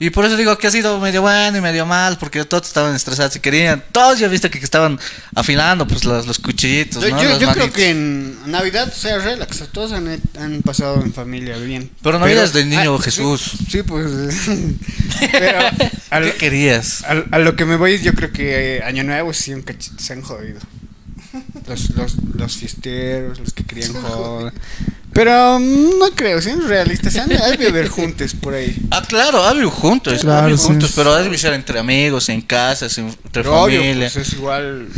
Y por eso digo que ha sido medio bueno y medio mal, porque todos estaban estresados y querían, todos ya viste que estaban afilando pues los, los cuchillitos, Yo, ¿no? yo- yo creo que en Navidad sea relax, todos han, han pasado en familia bien. Pero Navidad es del niño ah, Jesús. Sí, sí, pues. (laughs) pero a, (laughs) ¿Qué lo- querías? a- a lo que me voy, yo creo que eh, Año Nuevo sí un cachito se han jodido. Los, los, los fiesteros, los que querían joder. Pero mm, no creo, siendo realistas, se han han de ver juntos por ahí. Ah, claro, ha habido juntos, Claro, ha habido sí. juntos, pero debe ser entre amigos, en casas, en- entre Pero obvio, familia. pues es igual.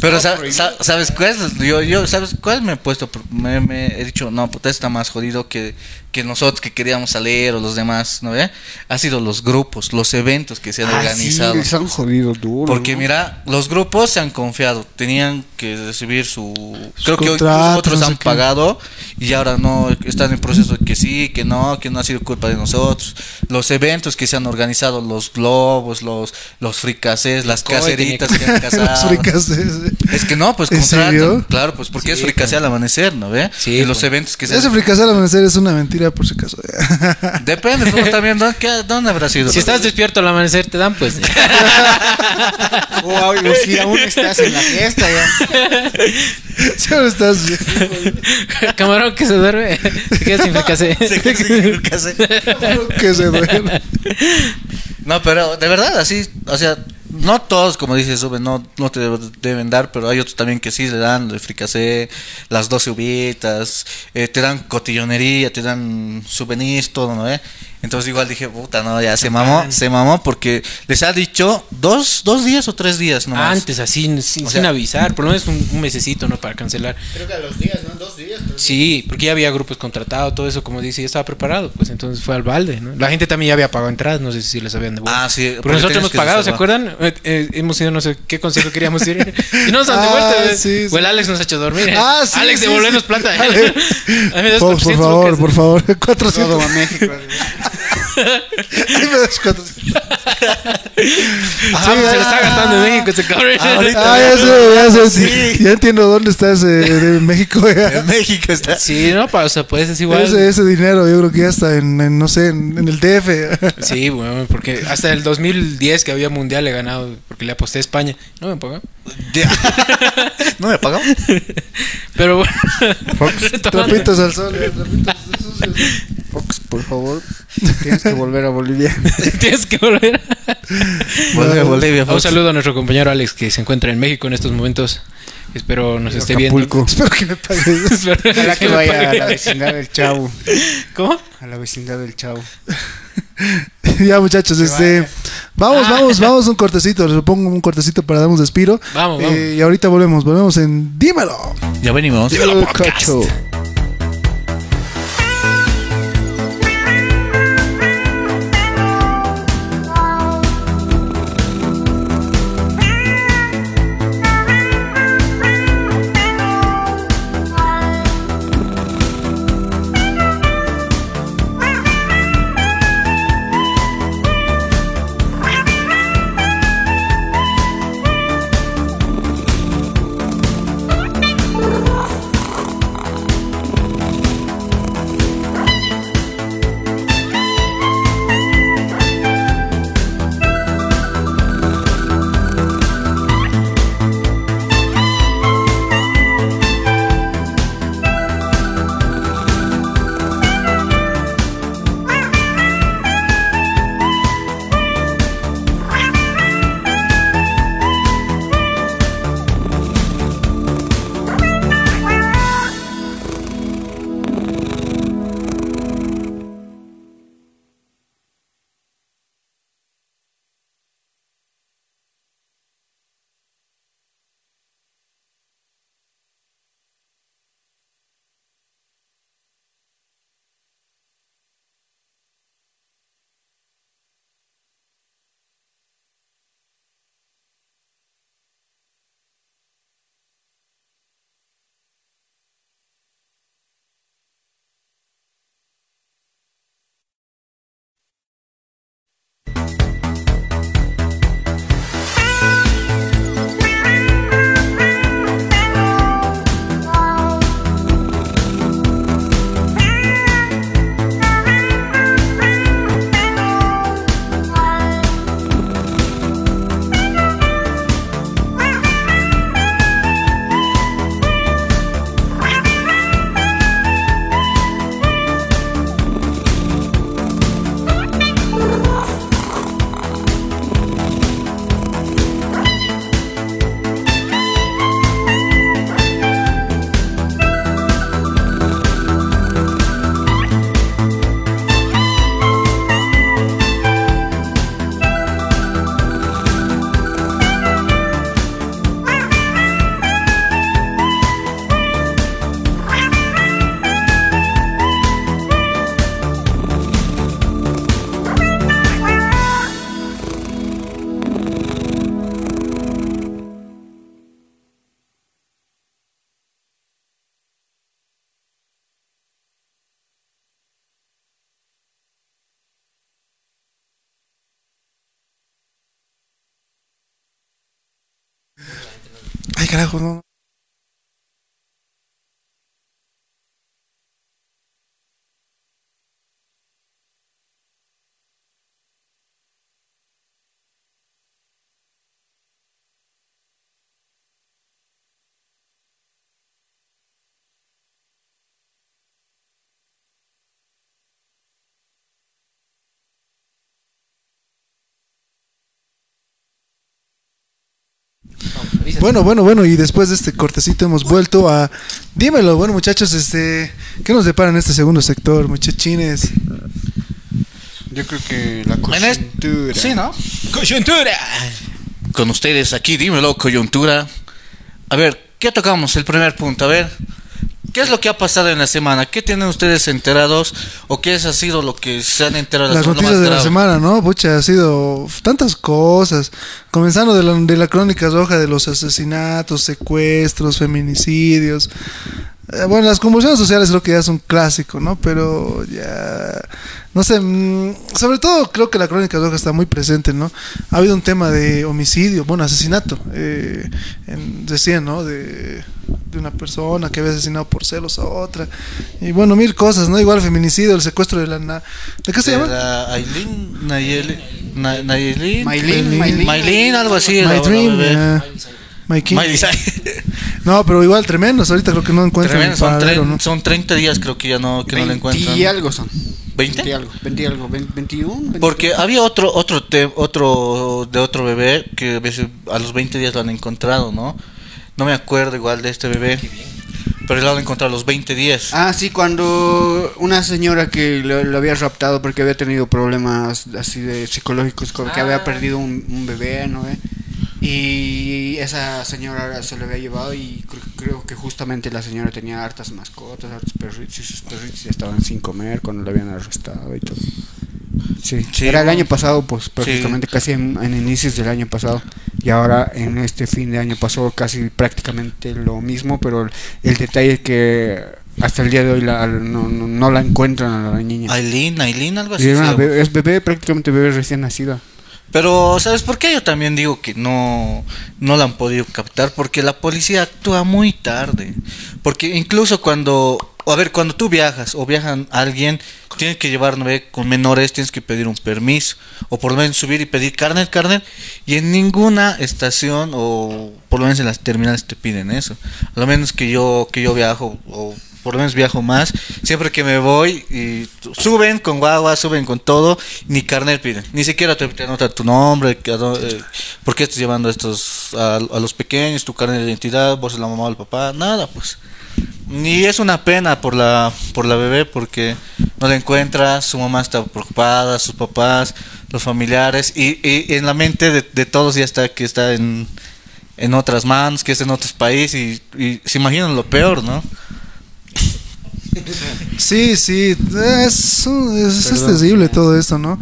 pero sabes cuál es? yo yo sabes cuál me he puesto me, me he dicho, no, puta está más jodido que que nosotros que queríamos salir o los demás, ¿no ve? Ha sido los grupos, los eventos que se han Ah, organizado. sí, se han jodido duro. Porque ¿no? mira, los grupos se han confiado, tenían que recibir su... Creo que hoy otros no sé han qué. pagado y ahora no, están en proceso de que sí, que no, que no ha sido culpa de nosotros. Los eventos que se han organizado, los globos, los, los fricasés, las caseritas que han (laughs) Los casado. eh, sí. Es que no, pues ¿En contratan. serio? Claro, pues porque es Sí, fricasé al amanecer, ¿no ve? Sí, y los pues. eventos que se Ese fricasé al amanecer es una mentira, por si acaso. (laughs) Depende, también, ¿dónde, qué- dónde habrá sido? Si estás despierto al amanecer, te dan, pues. (laughs) Wow, si aún estás en la fiesta ya. (laughs) Siempre estás. Camarón que se duerme. Se queda sin fricasé. que se duerme. No, pero de verdad, así, o sea, no todos, como dices, Sube, no, no te deben dar, pero hay otros también que sí le dan, el fricasé, las 12 uvitas, eh, te dan cotillonería, te dan souvenirs, todo, ¿no? Eh? Entonces igual dije, puta, no, ya se mamó, se mamó porque les ha dicho dos, dos días o tres días nomás. Antes, así, sin, O sin sea- avisar, por lo menos un, un mesecito, ¿no? Para cancelar. Creo que a los días, ¿no? Dos días. tres Sí, porque ya había grupos contratados, todo eso, como dice, ya estaba preparado, pues entonces fue al balde, ¿no? La gente también ya había pagado entradas, no sé si les habían devuelto. Ah, sí, Porque nosotros hemos pagado, ¿se acuerdan? Eh, eh, hemos ido no sé qué concierto queríamos ir y no nos han Ah, devuelto. eh. sí, sí. O el Alex nos ha hecho dormir. Ah, sí, Alex, sí, devolvernos sí. plata. Dale. (laughs) A mí me das Por, por 400 favor, por favor. (laughs) días. 400. Todo a México. Ahí me das 400. Ajá, pues se lo está gastando en México ese cabrón. Ah, ya sé, ya sé. Ya entiendo dónde estás eh, de México. ya. (laughs) En México está. Sí, no, pa, o sea, pues es igual. Ese, ese dinero yo creo que ya está en, en, no sé, en, en el DF. (laughs) Sí, bueno, porque hasta el 2010 que había mundial he ganado porque le aposté a España. No me pagó. (laughs) ¿No me pagó? Pero bueno. retomando. Trapitos al sol. ya, trapitos sucios. Fox, por favor. Tienes que volver a Bolivia. (laughs) Tienes que volver. Volver a Bolivia. Un saludo a nuestro compañero Alex que se encuentra en México en estos momentos. Espero nos esté Acapulco. (laughs) Espero que me pagues. (laughs) viendo. Espero Ojalá que vaya a la vecindad del Chavo. ¿Cómo? A la vecindad del Chavo. ya, muchachos, Que este. vaya. Vamos, Ah. vamos, vamos un cortecito. Les pongo un cortecito para darnos despiro. Vamos, Eh, vamos. y ahorita volvemos, volvemos en Dímelo. Ya venimos. El cacho. Bueno, bueno, bueno, y después de este cortecito hemos vuelto a... Dímelo, bueno muchachos, este... ¿Qué nos depara en este segundo sector, muchachines? Yo creo que la coyuntura. Sí, ¿no? ¡Coyuntura! Con ustedes aquí, dímelo, coyuntura. A ver, ¿qué tocamos? El primer punto, a ver. ¿Qué es lo que ha pasado en la semana? ¿Qué tienen ustedes enterados? ¿O qué es- ha sido lo que se han enterado? Las noticias de la semana, ¿no? Pucha, ha sido tantas cosas. Comenzando de la, de la crónica roja de los asesinatos, secuestros, feminicidios. Eh, bueno, las convulsiones sociales creo que ya es un clásico, ¿no? Pero ya... No sé, mm, sobre todo creo que la crónica roja está muy presente, ¿no? Ha habido un tema de homicidio, bueno, asesinato, eh, en, decían, ¿no? De, de una persona que había asesinado por celos a otra. Y bueno, mil cosas, ¿no? Igual feminicidio, el secuestro de la... na- ¿De qué se De llama? la Aileen, Nayeli, Na- Nayeli, Maylin, Maylin. Algo así. My Dream, ya. My Cyrus. (laughs) No, pero igual tremendos. Ahorita creo que no encuentran Tremendo, el son, paradero, tre- ¿no? son 30 días creo que ya no, que no lo 20 encuentran. y algo son. ¿20? 20 y algo. 20 y algo. 20, 21. 22. Porque había otro otro te- otro de otro bebé que a los 20 días lo han encontrado, ¿no? No me acuerdo igual de este bebé. Pero lo han encontrado a los 20 días. Ah, sí, cuando una señora que lo, lo había raptado porque había tenido problemas así de psicológicos, como que Ah. había perdido un, un bebé, ¿no? Y esa señora se lo había llevado y cre- creo que justamente la señora tenía hartas mascotas, hartos perritos y sus perritos ya estaban sin comer cuando la habían arrestado y todo. Sí, Sí, era el año pasado, pues prácticamente casi en, en inicios del año pasado. Y ahora en este fin de año pasó casi prácticamente lo mismo, pero el, el detalle es que hasta el día de hoy la, no, no, no la encuentran a la niña. Aileen, Aileen, algo así. Bebé- es bebé, prácticamente bebé recién nacida. Pero, ¿sabes por qué? Yo también digo que no, no la han podido captar, porque la policía actúa muy tarde. Porque incluso cuando, a ver, cuando tú viajas o viajan alguien, tienes que llevar con menores, tienes que pedir un permiso, o por lo menos subir y pedir carnet, carnet, y en ninguna estación, o por lo menos en las terminales te piden eso. A lo menos que yo, que yo viajo, o por lo menos viajo más, siempre que me voy y suben con guagua, suben con todo, ni carnet piden, ni siquiera te, te tu nombre, eh, por qué estás llevando estos a, a los pequeños, tu carnet de identidad, vos es la mamá o el papá, nada pues. Ni es una pena por la por la bebé porque no la encuentra, su mamá está preocupada, sus papás, los familiares y, y en la mente de, de todos ya está que está en, en otras manos, que es en otros países y, y se imaginan lo peor, ¿no? Sí, sí, es, es, terrible todo esto, ¿no?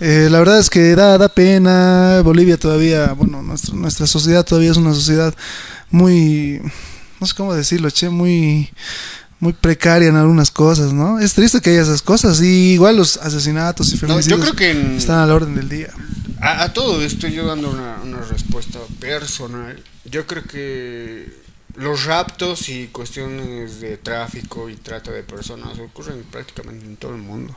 Eh, la verdad es que da, da pena. Bolivia todavía, bueno, nuestra, nuestra sociedad todavía es una sociedad muy, no sé cómo decirlo, che, muy, muy precaria en algunas cosas, ¿no? Es triste que haya esas cosas. Y igual los asesinatos y No, feminicidios yo creo que en- están a la orden del día. A, a todo esto yo dando una, una respuesta personal. Yo creo que los raptos y cuestiones de tráfico y trata de personas ocurren prácticamente en todo el mundo.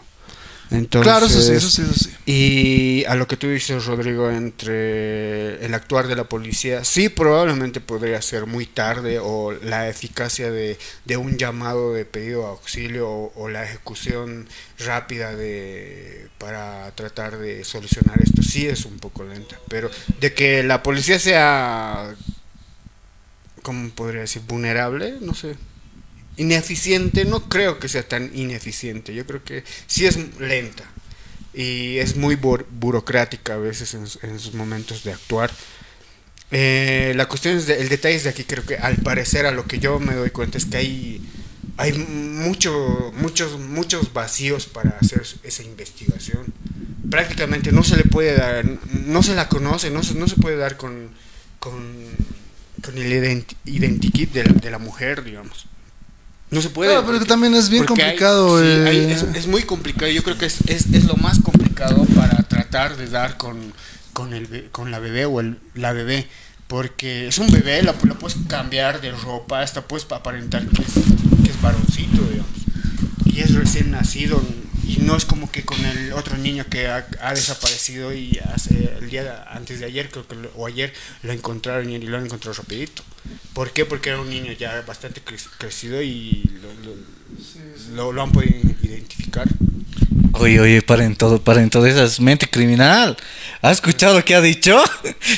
Entonces, claro, eso sí, eso sí, eso sí. Y a lo que tú dices, Rodrigo, entre el actuar de la policía, sí, probablemente podría ser muy tarde o la eficacia de, de un llamado de pedido de auxilio o, o la ejecución rápida de para tratar de solucionar esto sí es un poco lenta, pero de que la policía sea, ¿cómo podría decir? Vulnerable, no sé. Ineficiente, no creo que sea tan ineficiente, yo creo que sí es lenta y es muy bur- burocrática a veces en, en sus momentos de actuar. Eh, la cuestión es, de- el detalle es de aquí, creo que al parecer a lo que yo me doy cuenta es que hay, hay mucho, muchos, muchos vacíos para hacer esa investigación. Prácticamente no se le puede dar, no se la conoce, no se, no se puede dar con, con, el identi- identikit de de la mujer, digamos. No se puede. Claro, pero que también es bien hay- complicado. sí, eh, hay- es, es muy complicado. Yo creo que es, es, es lo más complicado para tratar de dar con, con, el, con la bebé o el, la bebé. Porque es un bebé, la, la puedes cambiar de ropa, hasta puedes aparentar que es, que es varoncito, digamos. Y es recién nacido. Y no es como que con el otro niño que ha, ha desaparecido y hace el día antes de ayer, creo que lo- o ayer lo encontraron y lo han encontrado rapidito. ¿Por qué? Porque era un niño ya bastante cre- crecido y lo, lo- lo- lo han podido identificar. Oye, oye, paren todo, paren todo, esa es mente criminal. ¿Has escuchado lo que ha dicho?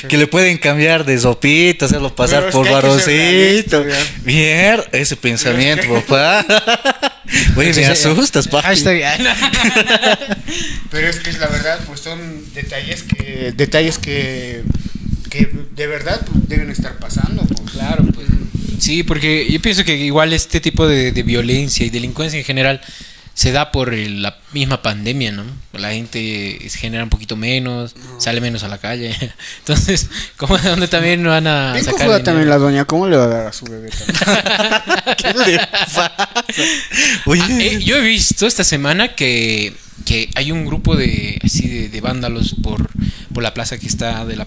Que le pueden cambiar de sopita, hacerlo pasar por varoncito. Bien, ese pensamiento, papá. (laughs) Oye, me asustas, papi. Hashtag- (laughs) Pero es que es la verdad, pues son detalles que detalles que, que de verdad pues, deben estar pasando. Pues. Claro, pues. Sí, porque yo pienso que igual este tipo de, de violencia y delincuencia en general se da por el- la misma pandemia, ¿no? La gente se genera un poquito menos, sale menos a la calle. (laughs) Entonces, ¿cómo de dónde también van a Bien sacar también la doña, ¿cómo le va a dar a su bebé? (laughs) (laughs) ¿Qué le pasa? Oye, Ah, eh, yo he visto esta semana que, que hay un grupo de así de, de vándalos por, por la plaza que está de la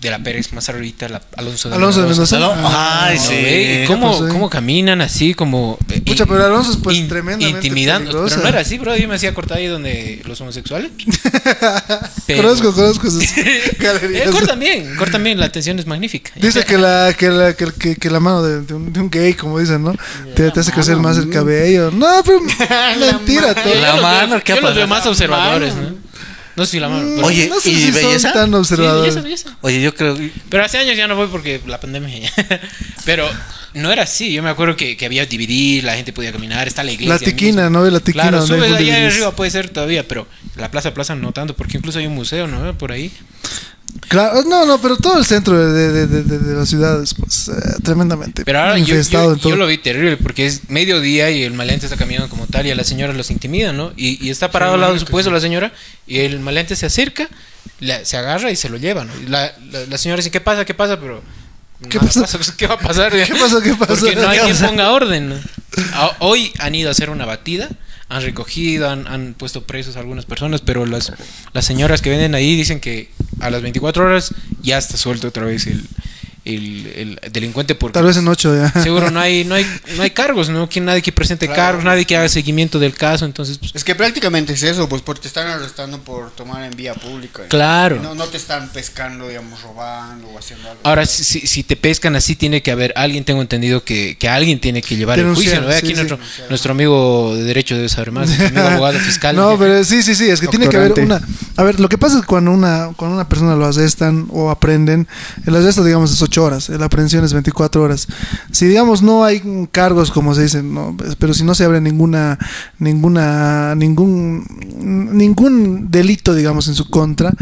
de la Pérez más ahorita, la Alonso de Alonso de Mendoza. Mendoza. Ay, Ah, sí. Ve, ¿Qué ¿Cómo, ahí? ¿Cómo caminan así como... eh, Pucha, in- pero Alonso es pues in- tremendamente Intimidando. peligrosa. Pero no era así, bro. Yo me hacía cortar ahí donde los homosexuales. Pero- (laughs) Conozco, conozco (laughs) esas Eh, galerías. cortan bien, cortan bien. La atención es magnífica. Dice que la, (laughs) que la, que, que, que la mano de, de un, de un gay, como dicen, ¿no? Te, te hace crecer más el cabello. No, pero mentira todo. Yo La los mano, veo- ¿qué ha Yo los veo más observadores, ¿no? No sé si la mano. pero- Oye, no sé ¿y si belleza? son tan Sí, belleza, belleza. Oye, yo creo. Pero hace años ya no voy porque la pandemia. (laughs) Pero no era así. Yo me acuerdo que, que había DVD, la gente podía caminar, está la iglesia. La tiquina. ¿no? La tiquina Claro, subes allá arriba puede ser todavía, pero la plaza plaza no tanto, porque incluso hay un museo, ¿no? Por ahí. Claro, no, no, pero todo el centro de, de, de, de- de las ciudades, pues, eh, tremendamente Pero ahora yo, infestado yo, en todo. yo lo vi terrible porque es mediodía y el maleante está caminando como tal y a la señora los intimida, ¿no? Y, y está parado al lado de su puesto la señora y el maleante se acerca, la- se agarra y se lo lleva, ¿no? Y la, la, la señora dice, ¿qué pasa? ¿Qué pasa? Pero... ¿Qué pasa? pasa, ¿Qué va a pasar? (laughs) ¿Qué pasó? ¿Qué pasó? Porque no hay ¿Qué quien ponga orden. Hoy han ido a hacer una batida, han recogido, han, han puesto presos a algunas personas, pero las, las señoras que venden ahí dicen que a las 24 horas ya está suelto otra vez el, el, el delincuente porque Tal vez en ocho ya. seguro no hay no hay no hay cargos no que nadie que presente Claro. cargos nadie que haga seguimiento del caso entonces pues, Es que prácticamente es eso, pues porque te están arrestando por tomar en vía pública. Claro. No, no te están pescando, digamos, robando o haciendo algo. ahora si, si, si te pescan así tiene que haber alguien tengo entendido que, que alguien tiene que llevar Denunciar, el juicio ¿no? sí, aquí sí. nuestro nuestro amigo de derecho debe saber más nuestro amigo abogado fiscal (laughs) No, pero sí, sí, sí, es que tiene que haber una... A ver, lo que pasa es que cuando una, cuando una persona lo arrestan o aprenden, el arresto, digamos, es 8 horas, la aprehensión es 24 horas. Si, digamos, no hay cargos, como se dice, no, pero si no se abre ninguna, ninguna, ningún, ningún delito, digamos, en su contra,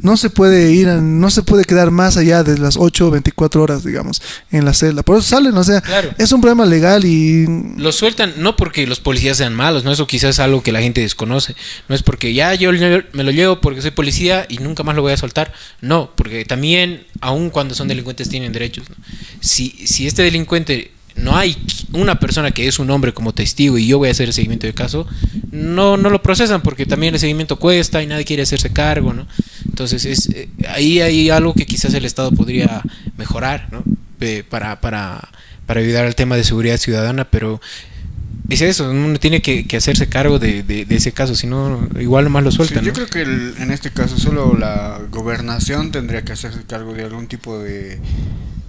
no se puede ir, no se puede quedar más allá de las 8 o 24 horas, digamos, en la celda. Por eso salen, o sea, Claro. es un problema legal y... Lo sueltan no porque los policías sean malos, no eso quizás es algo que la gente desconoce. No es porque ya yo me lo llevo porque soy policía y nunca más lo voy a soltar. No, porque también, aun cuando son delincuentes, tienen derechos. ¿no? Si, si este delincuente no hay una persona que es un hombre como testigo y yo voy a hacer el seguimiento del caso, no, no lo procesan porque también el seguimiento cuesta y nadie quiere hacerse cargo, ¿no? Entonces es, eh, ahí hay algo que quizás el Estado podría mejorar, ¿no? Eh, para, para, para ayudar al tema de seguridad ciudadana, pero es eso, uno tiene que, que hacerse cargo de, de- de ese caso, si no, igual nomás lo Sí, sueltan. yo ¿no? creo que el- en este caso solo la gobernación tendría que hacerse cargo de algún tipo de,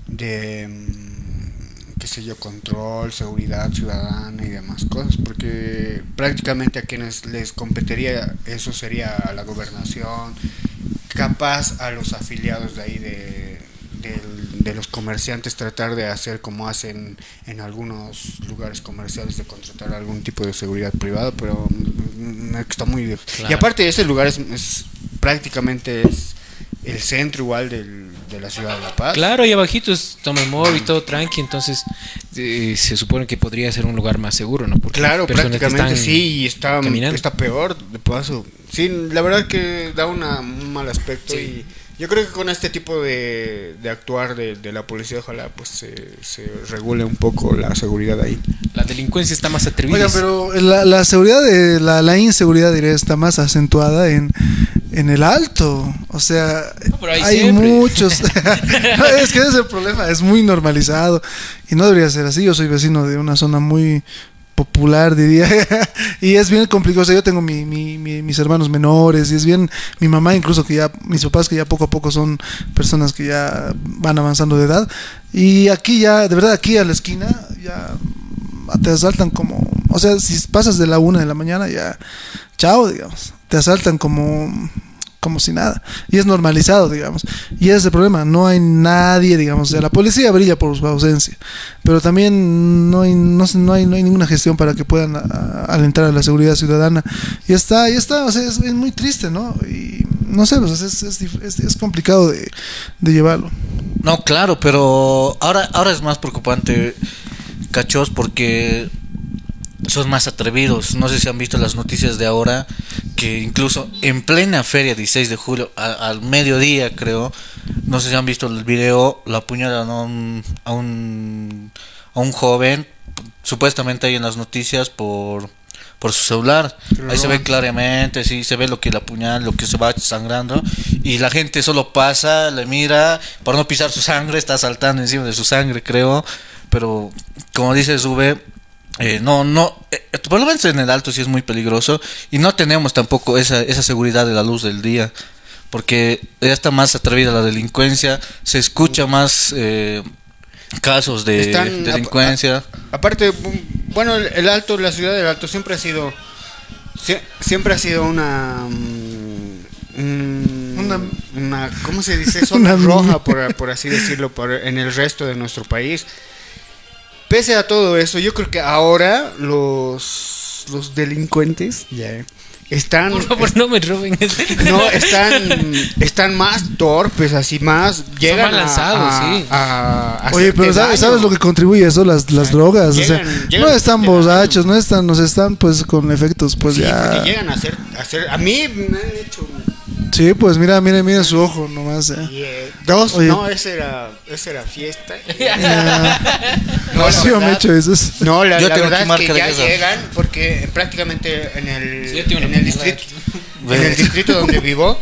de mm, qué sé yo, control, seguridad ciudadana y demás cosas, porque prácticamente a quienes les competiría eso sería a la gobernación, capaz a los afiliados de ahí de, del- de los comerciantes tratar de hacer como hacen en algunos lugares comerciales de contratar algún tipo de seguridad privada, pero mm, mm, está muy difícil. Y Claro. aparte ese lugar es, es prácticamente es el centro igual del, de la ciudad de La Paz. Claro, ahí abajito es Tomemor y todo tranqui, entonces eh, se supone que podría ser un lugar más seguro, ¿no? Porque Claro, prácticamente sí, y está, caminando. está peor de paso. Sí, la verdad que da una, un mal aspecto Sí. y yo creo que con este tipo de, de actuar de, de la policía ojalá pues se, se regule un poco la seguridad ahí. La delincuencia está más atrevida. Oigan, pero la, la seguridad, de, la, la inseguridad diré, está más acentuada en, en el alto. O sea, No, hay siempre. muchos. (laughs) No, es que ese es el problema, es muy normalizado. Y no debería ser así. Yo soy vecino de una zona muy popular, diría. (laughs) y es bien complicado. O sea, yo tengo mi, mi- mi- mis hermanos menores y es bien. Mi mamá, incluso que ya. Mis papás, que ya poco a poco son personas que ya van avanzando de edad. Y aquí ya, de verdad, aquí a la esquina, ya te asaltan como, o sea, si pasas de la una de la mañana, ya, chao, digamos, te asaltan como como si nada. Y es normalizado, digamos. Y ese es el problema. No hay nadie, digamos. O sea, la policía brilla por su ausencia. Pero también no hay, no, hay, no hay ninguna gestión para que puedan alentar a la seguridad ciudadana. Y está, y está, o sea, es, es muy triste, ¿no? Y no sé, pues, es, es- es complicado de, de llevarlo. No, claro, pero ahora, ahora es más preocupante, cachos, porque son más atrevidos. No sé si han visto las noticias de ahora, que incluso en plena feria 16 de julio, a- al mediodía creo, no sé si han visto el video, lo apuñalan a un, a un, a un joven, supuestamente ahí en las noticias por por su celular. Ahí se ve claramente, sí, se ve lo que la apuñala, lo que se va sangrando. Y la gente solo pasa, le mira, por no pisar su sangre, está saltando encima de su sangre, creo. Pero, como dice Zube, eh, no, no, eh, por lo menos en el alto sí es muy peligroso. Y no tenemos tampoco esa, esa seguridad de la luz del día. Porque ya está más atrevida la delincuencia, se escucha más eh, casos de Están- delincuencia. Aparte, bu- bueno, el, el Alto, la ciudad del Alto siempre ha sido, sie- siempre ha sido una, mm, un- Una- una, ¿cómo se dice? (laughs) Zona Una- roja, por, por así decirlo, por, en el resto de nuestro país. Pese a todo eso, yo creo que ahora los, los delincuentes ya, están, Por favor, no me roben (laughs) no, están, están más torpes, así más, llegan lanzados, a, sí. a- a Oye, pero ¿sabes, lo que contribuye a eso? Las, las drogas. o sea, llegan- no están borrachos, no están, nos están pues con efectos, pues sí, ya. llegan a hacer, a hacer. A mí me han hecho. Sí, pues mira, mira, mira su ojo nomás. eh. eh, dos, Oye. no, ese era, ese era fiesta. (laughs) No, la sí, yo me he hecho eso. es- No, la, Yo la tengo verdad es que ya llegan porque prácticamente en el, Sí, en el distrito, (laughs) en el distrito donde vivo,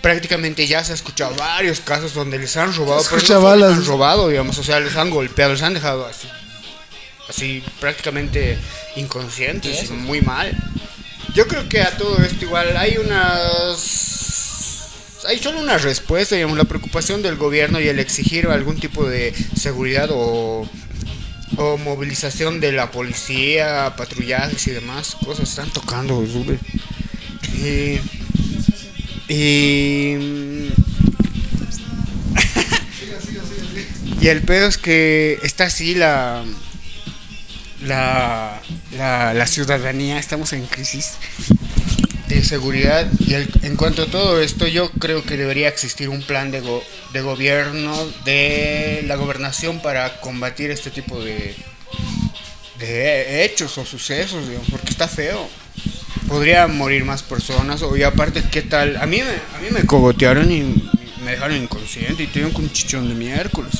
prácticamente ya se ha escuchado varios casos donde les han robado, Se pero no les han robado, digamos, o sea, les han golpeado, les han dejado así, así prácticamente inconscientes, y muy mal. Yo creo que a todo esto igual hay unas hay solo una respuesta, digamos, la preocupación del gobierno y el exigir algún tipo de seguridad o, o movilización de la policía, patrullajes y demás cosas están tocando, sube. Y, y, (laughs) y el pedo es que está así la, la, la, la ciudadanía, estamos en crisis de seguridad y el- en cuanto a todo esto yo creo que debería existir un plan de, go- de gobierno de la gobernación para combatir este tipo de, de hechos o sucesos, digamos, porque está feo. Podrían morir más personas o y aparte qué tal, a mí me, a mí me cogotearon y me dejaron inconsciente y tuvieron con un chichón de miércoles.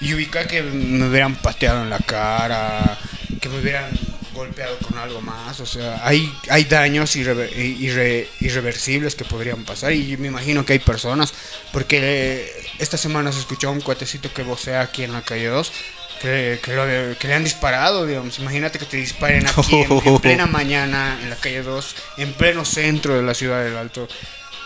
Y ubica que me hubieran pateado en la cara, que me hubieran golpeado con algo más. O sea, hay, hay daños irrever- irre- irreversibles que podrían pasar. Y me imagino que hay personas, porque esta semana se escuchó un cuatecito que vocea aquí en la calle 2. Que, que, lo- que le han disparado, digamos. Imagínate que te disparen aquí en, en (laughs) plena mañana en la calle 2, en pleno centro de la ciudad del Alto.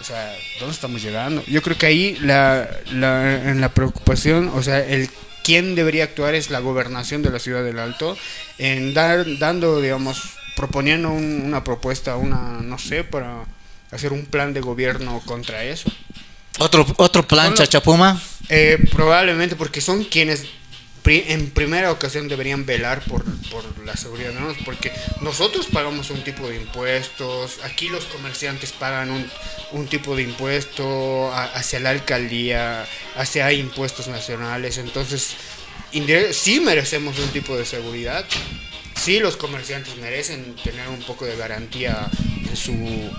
O sea, ¿dónde estamos llegando? Yo creo que ahí la, la, en la preocupación, o sea, el quién debería actuar es la gobernación de la ciudad del Alto, en dar, dando, digamos, proponiendo un- una propuesta, una, no sé, para hacer un plan de gobierno contra eso. Otro, otro plan, los- Chachapuma. Eh, probablemente porque son quienes en primera ocasión deberían velar por, por la seguridad de porque nosotros pagamos un tipo de impuestos, aquí los comerciantes pagan un, un tipo de impuesto hacia la alcaldía, hacia impuestos nacionales, entonces sí merecemos un tipo de seguridad. Sí, los comerciantes merecen tener un poco de garantía en su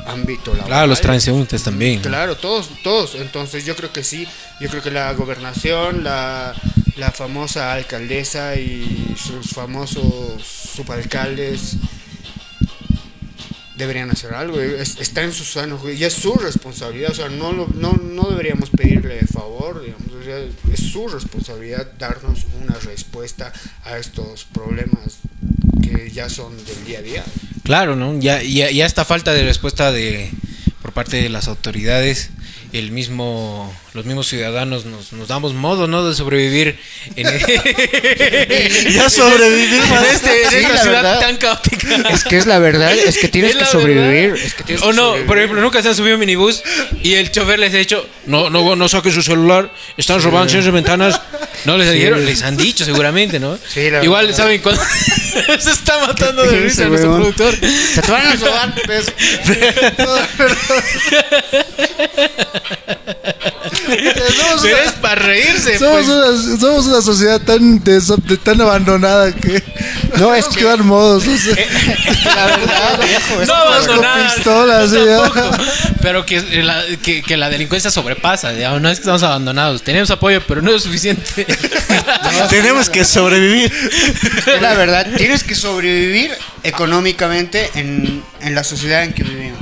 ámbito laboral. Claro, los transeúntes también. Claro, todos, todos. Entonces yo creo que sí, yo creo que la gobernación, la, la famosa alcaldesa y sus famosos subalcaldes deberían hacer algo. Es- está en su sano juicio y es su responsabilidad. O sea, no, lo- no, no deberíamos pedirle favor, es su responsabilidad darnos una respuesta a estos problemas que ya son del día a día. Claro, ¿no? Ya, ya, ya esta falta de respuesta de por parte de las autoridades el mismo, los mismos ciudadanos nos, nos damos modo, ¿no? De sobrevivir en, (laughs) Ya sobrevivimos. en este, en Sí, esta ciudad verdad. tan caótica. Es que es la verdad, es que tienes (laughs) Es que sobrevivir. verdad. Es que tienes o que no, sobrevivir. por ejemplo, nunca se han subido a un minibús y el chofer les ha dicho, no, no, no saquen su celular, están robando en ventanas. No les dijeron, les han dicho seguramente, ¿no? Sí, la Igual verdad. saben cuando (laughs) se está matando de Sí, risa nuestro productor. Te van a robar, pues. Somos una- es para reírse, Somos, pues. una, somos una sociedad tan, de- tan abandonada que No, es que- dar modos. o sea, La verdad, (laughs) viejo. es No abandonada, con pistolas, sí, ya. Pero que la, que, que la delincuencia sobrepasa, digamos, no es que estamos abandonados. Tenemos apoyo, pero no es suficiente. (laughs) Tenemos que sobrevivir. (laughs) Es la verdad, tienes que sobrevivir económicamente en, en la sociedad en que vivimos.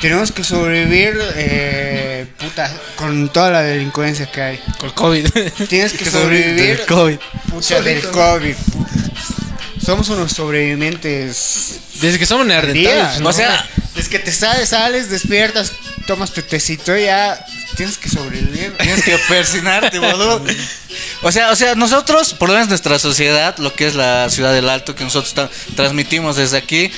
Tenemos que sobrevivir, eh, puta, con toda la delincuencia que hay. Con el COVID. Tienes (laughs) que sobrevivir, Del COVID. puta, del COVID. Somos unos sobrevivientes. Desde que somos neandertales, ¿no? O sea, Desde que te sales, sales, despiertas, tomas tu tecito y ya tienes que sobrevivir. Tienes que persinarte, boludo. O sea, o sea, nosotros, por lo menos nuestra sociedad, lo que es la ciudad del Alto, que nosotros transmitimos desde aquí,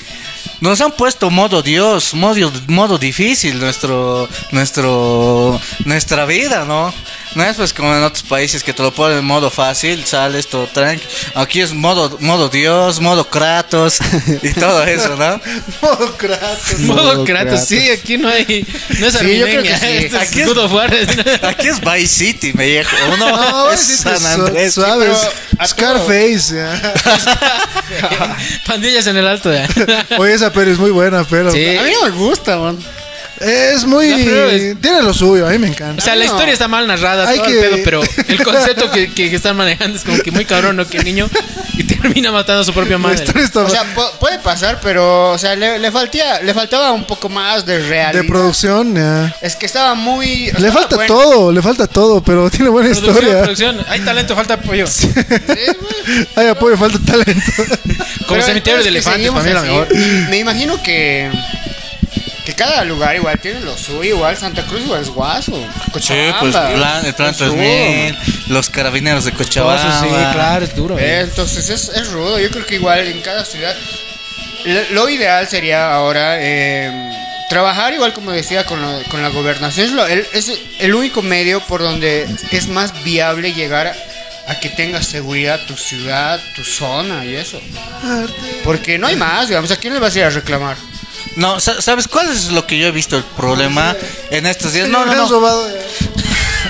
nos han puesto modo Dios, modo, modo difícil nuestro, nuestro, nuestra vida, ¿no? No es pues como en otros países que te lo ponen en modo fácil, sales todo tranqui. Aquí es modo, modo Dios, modo Kratos y todo eso, ¿no? (laughs) modo Kratos. Modo Kratos, sí, aquí no hay. No es Sí, yo creo que Armenia, sí. Aquí es-. (laughs) Aquí Vice City, me viejo. (laughs) No, No, es San su- Andrés. suave. Scarface. ya. Pandillas en el alto, ya. Oye, esa peli es muy buena, pero Sí. A mí no me gusta, man. Es muy. Tiene lo suyo, a mí me encanta. O sea, la No. historia está mal narrada, Hay todo que- el pedo, pero el concepto que, que, (laughs) que están manejando es como que muy cabrón, ¿no? Que el niño y termina matando a su propia La madre. historia está O sea, pu- puede pasar, pero o sea, le, le, faltía, le faltaba un poco más de realidad. de producción, ya. Es que estaba muy. Le estaba falta bueno. todo, le falta todo, pero tiene buena Producción, historia. producción. Hay talento, falta apoyo. (laughs) Hay apoyo, falta talento. Como Pero cementerio de elefantes, para mí la mejor. Me imagino que. Que cada lugar igual tiene lo suyo, igual Santa Cruz igual es guaso. Sí, Cochabamba, pues plan- el plan es rudo. 3000, los carabineros de Cochabamba. sí, claro, es duro. Eh. Entonces es, es rudo, yo creo que igual en cada ciudad. Lo, lo ideal sería ahora eh, trabajar igual como decía con, lo- con la gobernación. Es, lo- el, es el único medio por donde es más viable llegar a, a que tengas seguridad tu ciudad, tu zona y eso. Porque no hay más, digamos, ¿a quién le vas a ir a reclamar? No, sa- ¿sabes cuál es lo que yo he visto el problema en estos días? No, no, no.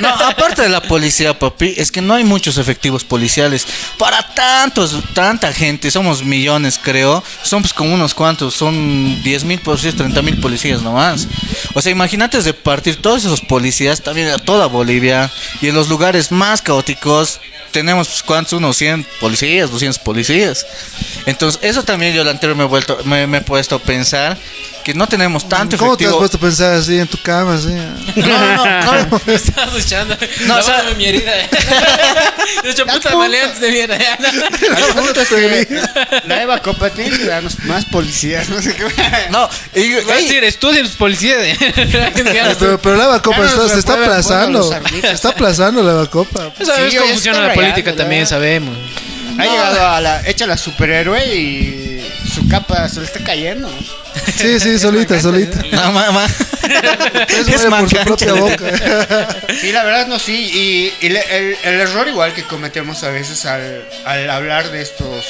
No, aparte de la policía, papi, es que no hay muchos efectivos policiales. Para tantos, tanta gente, somos millones, creo. Somos como unos cuantos, son 10 mil policías, 30 mil policías nomás. O sea, imagínate de partir todos esos policías también a toda Bolivia. Y en los lugares más caóticos tenemos, pues, ¿cuántos? Unos 100 policías, 200 policías. Entonces, eso también yo el anterior me he, vuelto, me, me he puesto a pensar que no tenemos tanto ¿Cómo te has efectivo. puesto a pensar así en tu cama? Así? No, no, no, (laughs) No, o sea- mi herida. (laughs) De hecho, puta maleantes de mierda. La Eva Copa tiene que darnos más policías, no sé qué. no. y- a decir, estudien policías. Pero, pero la Copa está, nos se está aplazando. Se está aplazando la Copa. Sabemos Sí, cómo funciona la política también, sabemos. Ha llegado a la. hecha la superhéroe y su capa se le está cayendo. Sí, sí, (laughs) solita, solita. No, ma- ma- Es, Es muere por su propia boca. (laughs) Sí, la verdad no, sí. Y, el, el error igual que cometemos a veces al, al hablar de estos,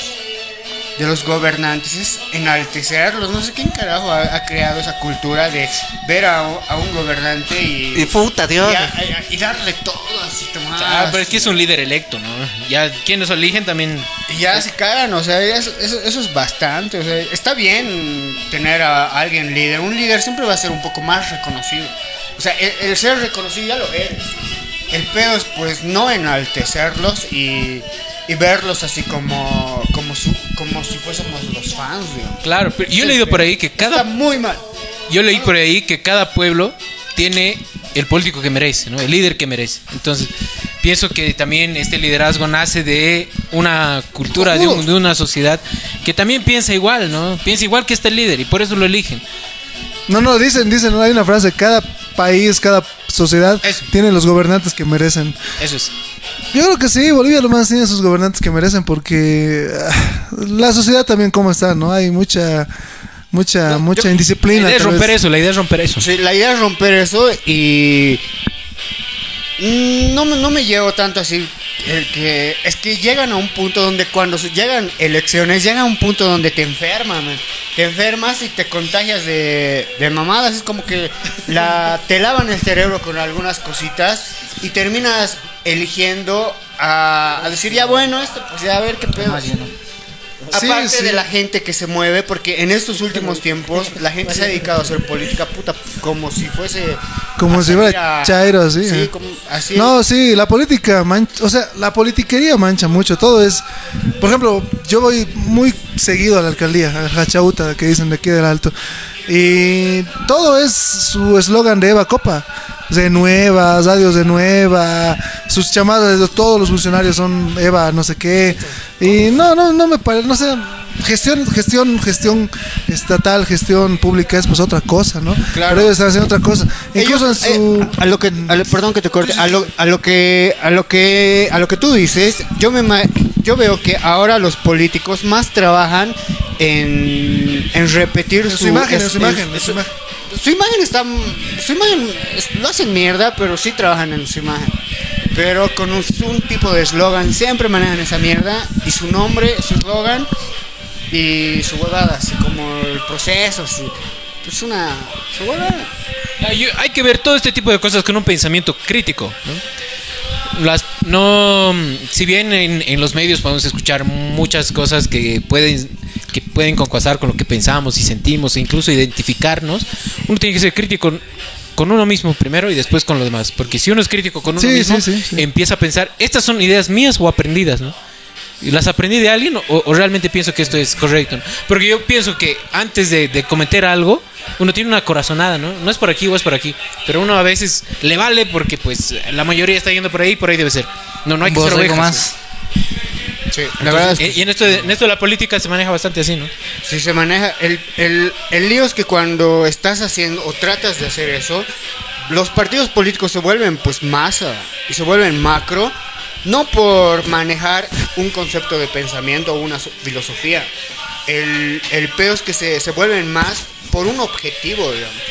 de los gobernantes, es enaltecerlos. No sé quién carajo ha, ha creado esa cultura de ver a, un- a un gobernante y, Y puta Dios. y, a- y- y darle todo así, tomar. Ah, pero es que es un líder electo, ¿no? Ya quienes eligen también. Y ya se cagan, o sea, eso, eso, eso es bastante. O sea, está bien tener a alguien líder. Un líder siempre va a ser un poco más reconocido. O sea, el, el ser reconocido ya lo eres. El pedo es pues no enaltecerlos y, y verlos así como, como, su- como si fuésemos los fans, digamos. Claro, pero yo he leído por ahí que Está cada muy mal. yo leí por ahí que cada pueblo tiene el político que merece, ¿no? El líder que merece. Entonces, pienso que también este liderazgo nace de una cultura, de, un- de una sociedad que también piensa igual, ¿no? Piensa igual que este líder y por eso lo eligen. No, no, dicen, dicen, hay una frase, cada país, cada sociedad Eso. tiene los gobernantes que merecen. Eso es. Yo creo que sí, Bolivia lo más tiene sus gobernantes que merecen porque ah, la sociedad también cómo está, ¿no? Hay mucha mucha mucha La indisciplina. idea es romper vez. eso, la idea es romper eso. Sí, la idea es romper eso y no, me- no me llevo tanto así el que es que llegan a un punto donde cuando se- llegan elecciones llegan a un punto donde te enferman man. te enfermas y te contagias de, de mamadas es como que la te lavan el cerebro con algunas cositas y terminas eligiendo a, a decir ya bueno esto pues ya a ver qué pedo Sí, Aparte sí. de la gente que se mueve, porque en estos últimos tiempos la gente se ha dedicado a hacer política puta como si fuese. Como si fuera a- chairo, así, Sí, eh. como así. No, sí, la política mancha, o sea, la politiquería mancha mucho, todo es, por ejemplo, yo voy muy seguido a la alcaldía, a Hachauta, que dicen de aquí del Alto, y todo es su eslogan de Eva Copa, de nueva, radios de nueva, sus llamadas de todos los funcionarios son Eva no sé qué, y no, no, no me parece, no sé, gestión, gestión, gestión estatal, gestión pública es pues otra cosa, ¿no? Claro. Pero ellos están haciendo otra cosa, incluso Ellos, en su... eh, a lo que a lo- perdón que te corte a lo, a lo que a lo que a lo que tú dices yo me yo veo que ahora los políticos más trabajan en, en repetir En su imagen, en su imagen, en su imagen. Su imagen está su imagen lo hacen mierda pero sí trabajan en su imagen pero con un, tipo de eslogan siempre manejan esa mierda y su nombre su eslogan y su huevada así como el proceso así es una su huevada hay que ver todo este tipo de cosas con un pensamiento crítico. ¿no? Las, no, si bien en, en los medios podemos escuchar muchas cosas que pueden que pueden concuasar con lo que pensamos y sentimos e incluso identificarnos, uno tiene que ser crítico con uno mismo primero y después con los demás, porque si uno es crítico con uno Sí, mismo, sí, sí, sí. empieza a pensar, estas son ideas mías o aprendidas, ¿no? ¿Y ¿Las aprendí de alguien o, o realmente pienso que esto es correcto? ¿no? Porque yo pienso que antes de, de cometer algo, uno tiene una corazonada, ¿no? No es por aquí o es por aquí. Pero uno a veces le vale porque pues la mayoría está yendo por ahí y por ahí debe ser. No, no hay que ser ovejas. más. Sí, la Entonces, verdad es que y en esto, de, en esto la política se maneja bastante así, ¿no? si se maneja, el, el, el lío es que cuando estás haciendo o tratas de hacer eso, los partidos políticos se vuelven pues masa y se vuelven macro, no por manejar un concepto de pensamiento o una so- filosofía. El, el peor es que se, se vuelven más por un objetivo, digamos.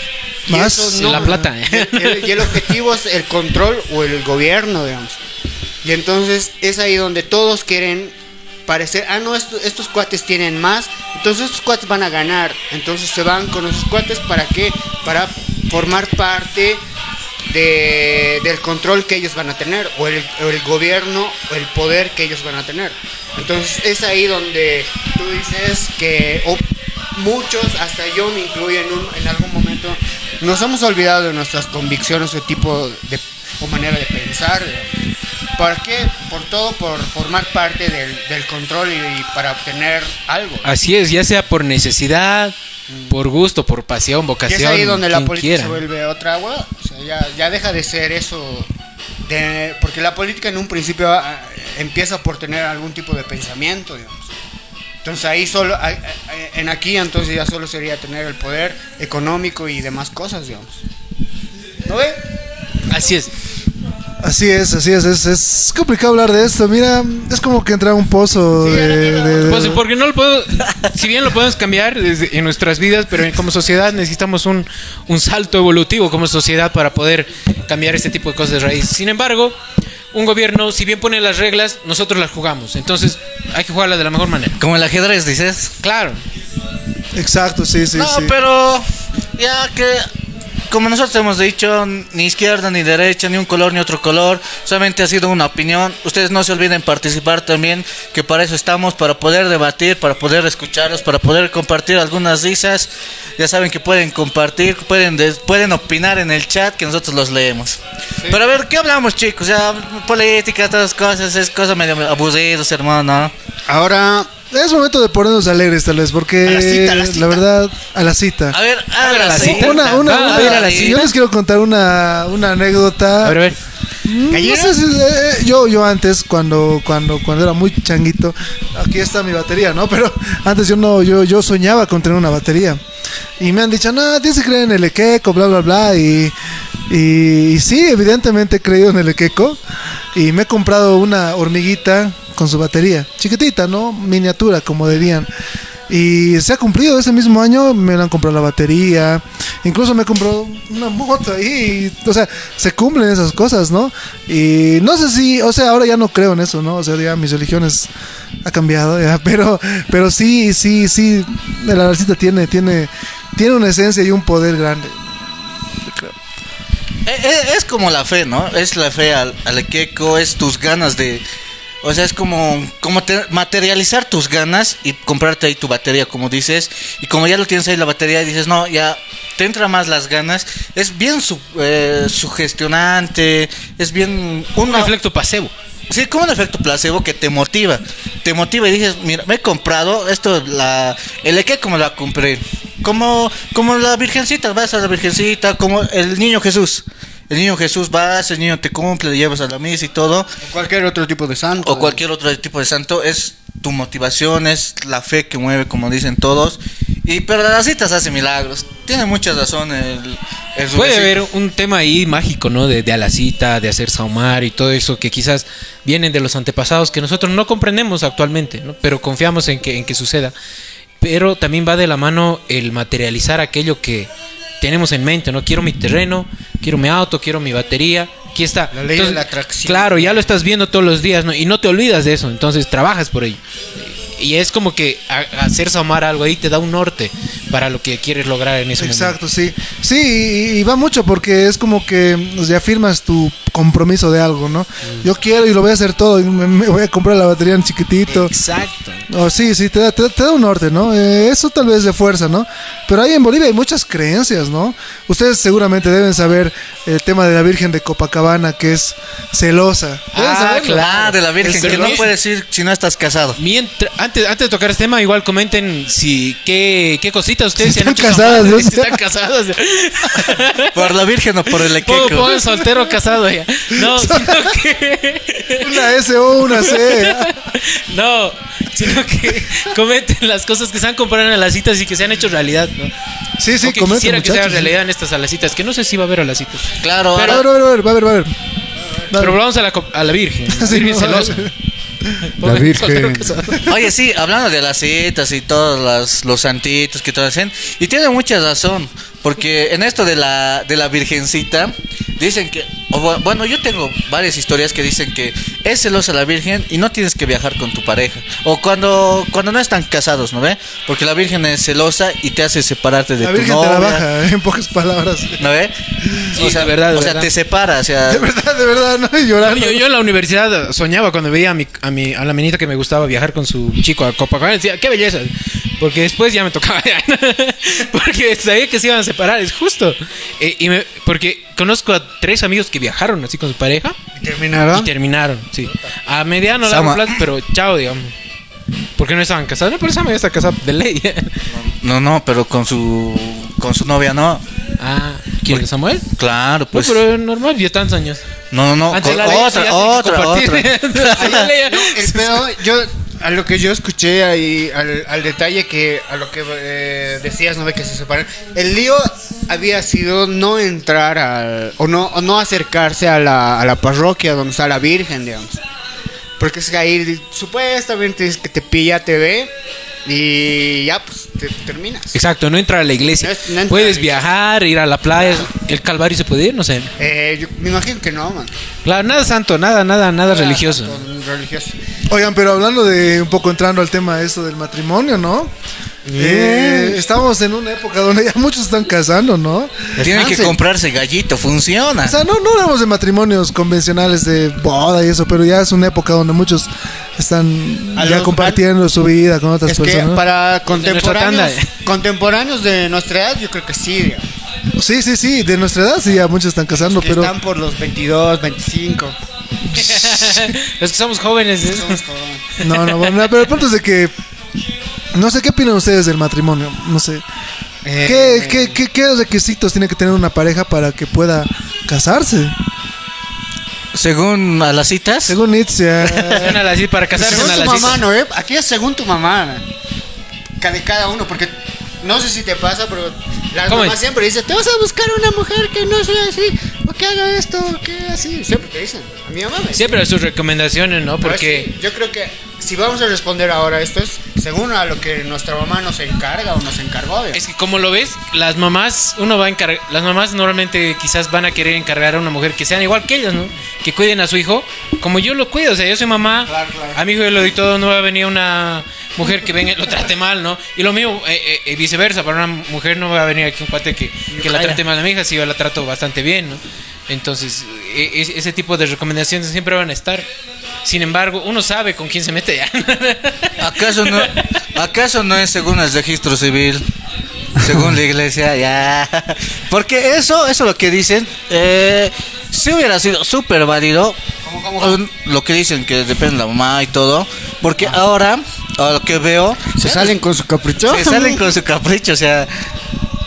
Y Más eso la plata, ¿eh? y el, y el objetivo es el control o el gobierno, digamos. Y entonces es ahí donde todos quieren parecer, ah, no, esto- estos cuates tienen más, entonces estos cuates van a ganar. Entonces se van con esos cuates para qué? Para formar parte de- del control que ellos van a tener, o el, o el gobierno, o el poder que ellos van a tener. Entonces es ahí donde tú dices que muchos, hasta yo me incluyo en, un- en algún momento, nos hemos olvidado de nuestras convicciones o tipo de o manera de pensar. ¿Por qué? Por todo, por formar parte del, del control y, y para obtener algo. Así es, ya sea por necesidad, por gusto, por pasión, Y es vocación. ahí donde la política quiera. se vuelve otra agua. O sea, ya, ya deja de ser eso. De, porque la política en un principio ah, empieza por tener algún tipo de pensamiento, digamos. Entonces ahí solo, en aquí entonces ya solo sería tener el poder económico y demás cosas, digamos. ¿No ve? Así es. Así es, así es, es, es complicado hablar de esto. Mira, es como que entrar a un pozo Sí, de, Pues porque no lo puedo, si bien lo podemos cambiar desde- en nuestras vidas, pero como sociedad necesitamos un, un salto evolutivo como sociedad para poder cambiar este tipo de cosas de raíz. Sin embargo, un gobierno, si bien pone las reglas, nosotros las jugamos. Entonces hay que jugarlas de la mejor manera. Como el ajedrez, dices. Claro. Exacto, sí, sí, no, sí. pero ya que como nosotros hemos dicho, ni izquierda ni derecha, ni un color ni otro color, solamente ha sido una opinión. Ustedes no se olviden participar también, que para eso estamos, para poder debatir, para poder escucharlos, para poder compartir algunas risas. Ya saben que pueden compartir, pueden pueden opinar en el chat, que nosotros los leemos. Pero a ver, ¿qué hablamos, chicos? Ya política, todas las cosas, es cosa medio aburridos, hermano. Ahora, Es momento de ponernos alegres, tal vez, porque A la cita, a la cita. verdad, a la cita. A ver, A ver, a la cita. Una, una, Ah, una- a ver, a la yo cita. les quiero contar una, una anécdota. A ver, a ver. Mm. No sé si- eh, eh, yo, yo antes, cuando, cuando, cuando era muy changuito, aquí está mi batería, ¿no? Pero antes yo no, yo, yo soñaba con tener una batería. Y me han dicho, no, tienes que creer en el equeco, bla, bla, bla. Y Y, sí, evidentemente he creído en el Equeco. Y me he comprado una hormiguita con su batería. Chiquitita, ¿no? Miniatura, como dirían. Y se ha cumplido ese mismo año, me han comprado la batería, incluso me compró una moto ahí, o sea, se cumplen esas cosas, ¿no? Y no sé si, o sea, ahora ya no creo en eso, ¿no? O sea, ya mis religiones ha cambiado, ya, (laughs) pero, pero sí, sí, sí, la arcita tiene, tiene, tiene una esencia y un poder grande. Eh, eh, Es, como la fe, ¿no? Es la fe al, al Ekeko, es tus ganas de... O sea, es como, como te- materializar tus ganas y comprarte ahí tu batería, como dices. Y como ya lo tienes ahí la batería y dices, no, ya te entra más las ganas. Es bien su- eh, sugestionante, es bien... Un efecto placebo. Sí, como un efecto placebo que te motiva. Te motiva y dices, mira, me he comprado esto, la, el Eke como la compré. Como, como la Virgencita, vas a la Virgencita, como el niño Jesús. El niño Jesús vas, el niño te cumple, le llevas a la misa y todo. O cualquier otro tipo de santo. O cualquier otro tipo de santo. Es tu motivación, es la fe que mueve, como dicen todos. Y pero las citas hace milagros. Tiene mucha razón el, el Puede haber un tema ahí mágico, ¿no? De, de a la cita, de hacer saumar y todo eso que quizás vienen de los antepasados que nosotros no comprendemos actualmente, ¿no? Pero confiamos en que, en que suceda. Pero también va de la mano el materializar aquello que tenemos en mente, ¿no? Quiero mi terreno, quiero mi auto, quiero mi batería. Aquí está. La ley de la atracción. Claro, ya lo estás viendo todos los días, ¿no? Y no te olvidas de eso, entonces trabajas por ello. Y es como que a- hacer saumar algo ahí te da un norte para lo que quieres lograr en ese momento. Exacto, sí. Sí, y, y va mucho porque es como que o sea, afirmas tu compromiso de algo, ¿no? Yo quiero y lo voy a hacer todo, y me, me voy a comprar la batería en chiquitito. Exacto. Oh, sí, sí, te da, te, da- te da un norte, ¿no? Eh, eso tal vez de fuerza, ¿no? Pero ahí en Bolivia hay muchas creencias, ¿no? Ustedes seguramente deben saber el tema de la Virgen de Copacabana, que es celosa. Deben Ah, saberlo. claro. Ah, de la Virgen, que no puedes ir si no estás casado. Mientras, antes, antes de tocar este tema, igual comenten si qué, qué cositas ustedes Si se han están hecho casadas, ¿no? si están casadas. (laughs) Por la Virgen o por el Ekeko. pongan soltero casado ya. No, (laughs) sino que. (laughs) Una S o una C. No, sino que comenten las cosas que se han comprado en las citas y que se han hecho realidad, ¿no? Sí, sí, O que comenten, quisiera que sea muchachos. realidad en estas alacitas, que no sé si va a haber alacitas. Claro, Va a ver, a ver, va a ver, va a ver, va a ver. Pero vamos a la, co- a la Virgen. La Sí, Virgen celosa. (laughs) La Virgen. Oye, sí, hablando de las citas y todos las- los santitos que todos hacen, y tiene mucha razón, porque en esto de la, de la virgencita, dicen que, o bu- bueno, yo tengo varias historias que dicen que es celosa la virgen y no tienes que viajar con tu pareja, o cuando, cuando no están casados, ¿no ve? Porque la virgen es celosa y te hace separarte de La tu Virgen te la novia, baja, (laughs) en pocas palabras. ¿no ve? Sí, de verdad, de o sea, verdad. te separa, o sea, De verdad, de verdad, no llorando. Yo, yo en la universidad soñaba cuando veía a, mi, a, mi, a la menita que me gustaba viajar con su chico a Copacabana. Decía, qué belleza. Porque después ya me tocaba. (laughs) porque sabía que se iban a separar, es justo. Eh, y me- porque conozco a tres amigos que viajaron así con su pareja y ¿Terminaron? terminaron, sí. A mediano largo plazo, pero chao, digamos. Porque no estaban casados. No, pero esa ya está casada de ley. no, no, pero con su, con su novia no. ah, ¿quién? ¿Samuel? Claro, pues. no, pero normal, ya tantos años. No, no, no. Con- otra, otra, otra. (laughs) El pedo, yo, a lo que yo escuché ahí, al, al detalle que, a lo que eh, decías, ¿no? De que se separan. El lío había sido no entrar al, o no, o no acercarse a la, a la parroquia donde está la Virgen, digamos. Porque es que ahí supuestamente es que te pilla, te ve y ya, pues te terminas. Exacto, no entrar a la iglesia. No es- no Puedes viajar, ir a la playa. ¿El Calvario se puede ir? No sé. Eh, yo me imagino que no, man. Claro, nada santo, nada, nada, nada religioso. Religioso. Oigan, pero hablando de un poco entrando al tema eso del matrimonio, ¿no? Eh, estamos en una época donde ya muchos están casando, ¿no? Tienen que comprarse gallito, funciona. O sea, no, no hablamos de matrimonios convencionales de boda y eso, pero ya es una época donde muchos están A ya los- compartiendo su vida con otras Es que personas. para contemporáneos, tanda. contemporáneos de nuestra edad, yo creo que sí, digamos. Sí, sí, sí, de nuestra edad sí ya muchos están casando, pero Están por los 22, 25. Los que somos jóvenes. ¿eh? no, no, bueno, pero el punto es de que no sé qué opinan ustedes del matrimonio, no sé. Eh, ¿Qué, qué, qué, qué requisitos tiene que tener una pareja para que pueda casarse? Según a las citas, Según Nietzsche, Van a la cita- para casarse Según en tu la mamá, cita. ¿no? eh? Aquí es según tu mamá. De cada uno, porque no sé si te pasa, pero las ¿Cómo mamás es? siempre dicen, te vas a buscar una mujer que no sea así. que haga esto, que así. Siempre te dicen. A mi mamá me Siempre sus recomendaciones, ¿no? Pero Porque sí, yo creo que si vamos a responder ahora esto es según a lo que nuestra mamá nos encarga o nos encargó. digamos. es que como lo ves, las mamás, uno va a encargar, las mamás normalmente quizás van a querer encargar a una mujer que sean igual que ellas, ¿no? Que cuiden a su hijo, como yo lo cuido, o sea, yo soy mamá, Claro, claro. a mi hijo yo le doy todo, no va a venir una mujer que venga lo trate mal, ¿no? Y lo mismo, eh, eh, eh, viceversa, para una mujer no va a venir aquí un cuate que, que la trate mal a mi hija, si yo la trato bastante bien, ¿no? Entonces, eh, es- ese tipo de recomendaciones siempre van a estar. Sin embargo, uno sabe con quién se mete ya. (laughs) ¿Acaso no, ¿Acaso no es según el registro civil? Según la iglesia, ya. Porque eso, eso lo que dicen, eh, si hubiera sido súper válido, lo que dicen que depende de la mamá y todo, porque ahora, a lo que veo, Se salen con su capricho. se salen con su capricho, o sea,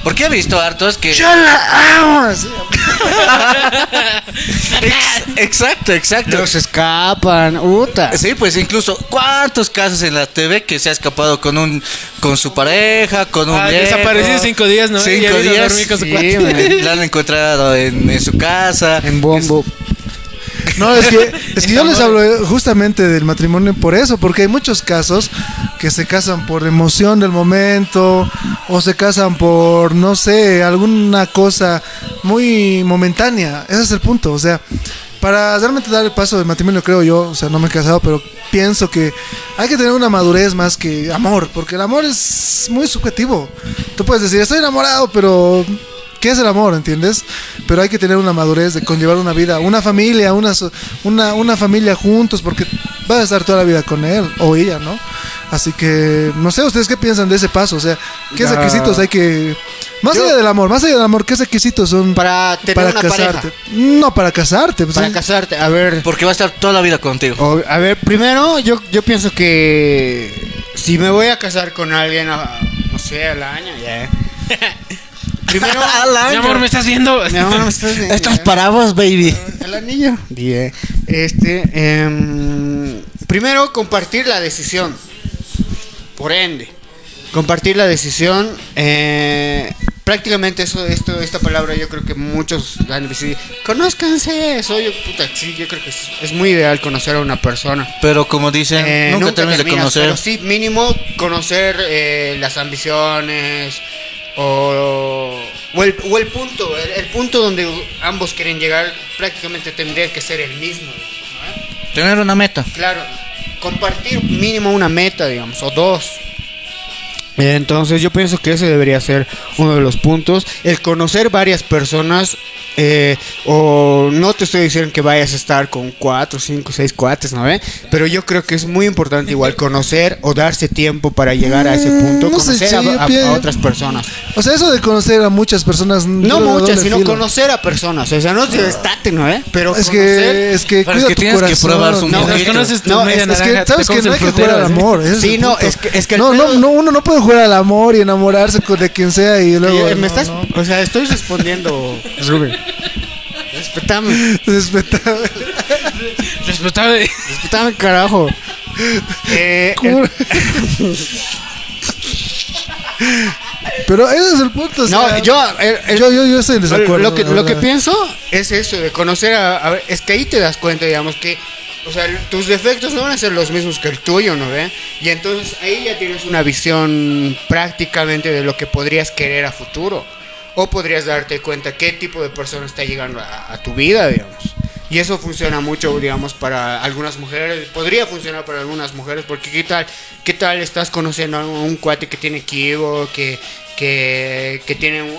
porque he visto hartos que... Yo la amo. (laughs) exacto, exacto. Los escapan. Uta. Sí, pues incluso cuántos casos en la TV que se ha escapado con un con su pareja, con un Ah, viejo. desapareció cinco días, ¿no? Cinco días. dormir con su sí. La han encontrado en, en su casa. En bombo. No, es que, es que yo les hablo eh, justamente del matrimonio por eso, porque hay muchos casos que se casan por emoción del momento o se casan por, no sé, alguna cosa muy momentánea. Ese es el punto, o sea, para realmente dar el paso del matrimonio, creo yo, o sea, no me he casado, pero pienso que hay que tener una madurez más que amor, porque el amor es muy subjetivo. Tú puedes decir, estoy enamorado, pero ¿Qué es el amor, entiendes? Pero hay que tener una madurez de conllevar una vida, una familia, una, una, una familia juntos, porque vas a estar toda la vida con él o ella, ¿no? Así que, no sé, ¿ustedes qué piensan de ese paso? O sea, ¿qué Ya. requisitos hay que... Más Yo- allá del amor, más allá del amor, ¿qué requisitos son Para tener una casarte? pareja. No, para casarte. pues, Para sí. casarte. A ver. Porque va a estar toda la vida contigo. o- a ver, primero yo, yo pienso que si me voy a casar con alguien, a- no sé, al año, ya. (laughs) Primero, (laughs) Mi amor, ¿me estás viendo? Mi amor, ¿me estás viendo? Esto es para vos, baby. El anillo. Bien. Este, em, primero compartir la decisión. Por ende, compartir la decisión. eh, prácticamente eso, esto, esta palabra, yo creo que muchos han de decir, conózcanse. Eso, yo, puta, sí, yo creo que es, es muy ideal conocer a una persona. Pero como dicen, Eh, nunca, terminas de conocer. Pero sí, mínimo conocer eh, las ambiciones o, o, el, o el punto, el, el punto donde ambos quieren llegar prácticamente tendría que ser el mismo. ¿no? Tener una meta. Claro, compartir mínimo una meta, digamos, o dos. Entonces yo pienso que ese debería ser uno de los puntos. El conocer varias personas, eh, o no te estoy diciendo que vayas a estar con cuatro, cinco, seis cuates, ¿no ve? Pero yo creo que es muy importante igual conocer o darse tiempo para llegar a ese punto, Mm, no sé, conocer sí, a, a- a otras personas. O sea, eso de conocer a muchas personas... No muchas, sino filo. conocer a personas. O sea, no se estate, ¿no ve? Pero Es conocer... que, es que Pero es cuida que tu tienes que corazón. probar su No, mojito. conoces tu No, media es- Es que, ¿sabes que no hay que jugar al amor? Sí, no, es que- es que no, no, no, uno no puede jugar al amor y enamorarse con- de quien sea y luego... Oye, me no, estás, no. o sea, estoy respondiendo, Rubén. Respetame, Respetable. Respetable. respetame, carajo. Eh, el- Pero ese es el punto. o no, sea, yo, el- el- yo, yo, yo estoy en desacuerdo. lo que, lo que pienso es eso, de conocer a, a ver, es que ahí te das cuenta, digamos, que, o sea, tus defectos no van a ser los mismos que el tuyo, ¿no ve? Y entonces ahí ya tienes una visión prácticamente de lo que podrías querer a futuro. O podrías darte cuenta qué tipo de persona está llegando a, tu vida, digamos. Y eso funciona mucho, digamos, para algunas mujeres. Podría funcionar para algunas mujeres, porque qué tal, qué tal estás conociendo a un cuate que tiene equivo, que, que, que tiene un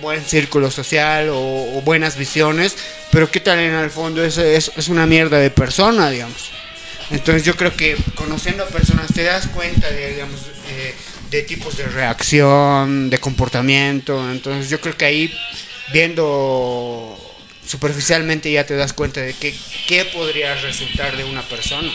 buen círculo social o, buenas visiones, pero qué tal en el fondo es, es, una mierda de persona, digamos. Entonces yo creo que conociendo a personas te das cuenta de, digamos, eh, de tipos de reacción, de comportamiento. Entonces yo creo que ahí viendo superficialmente ya te das cuenta de que, qué podría resultar de una persona.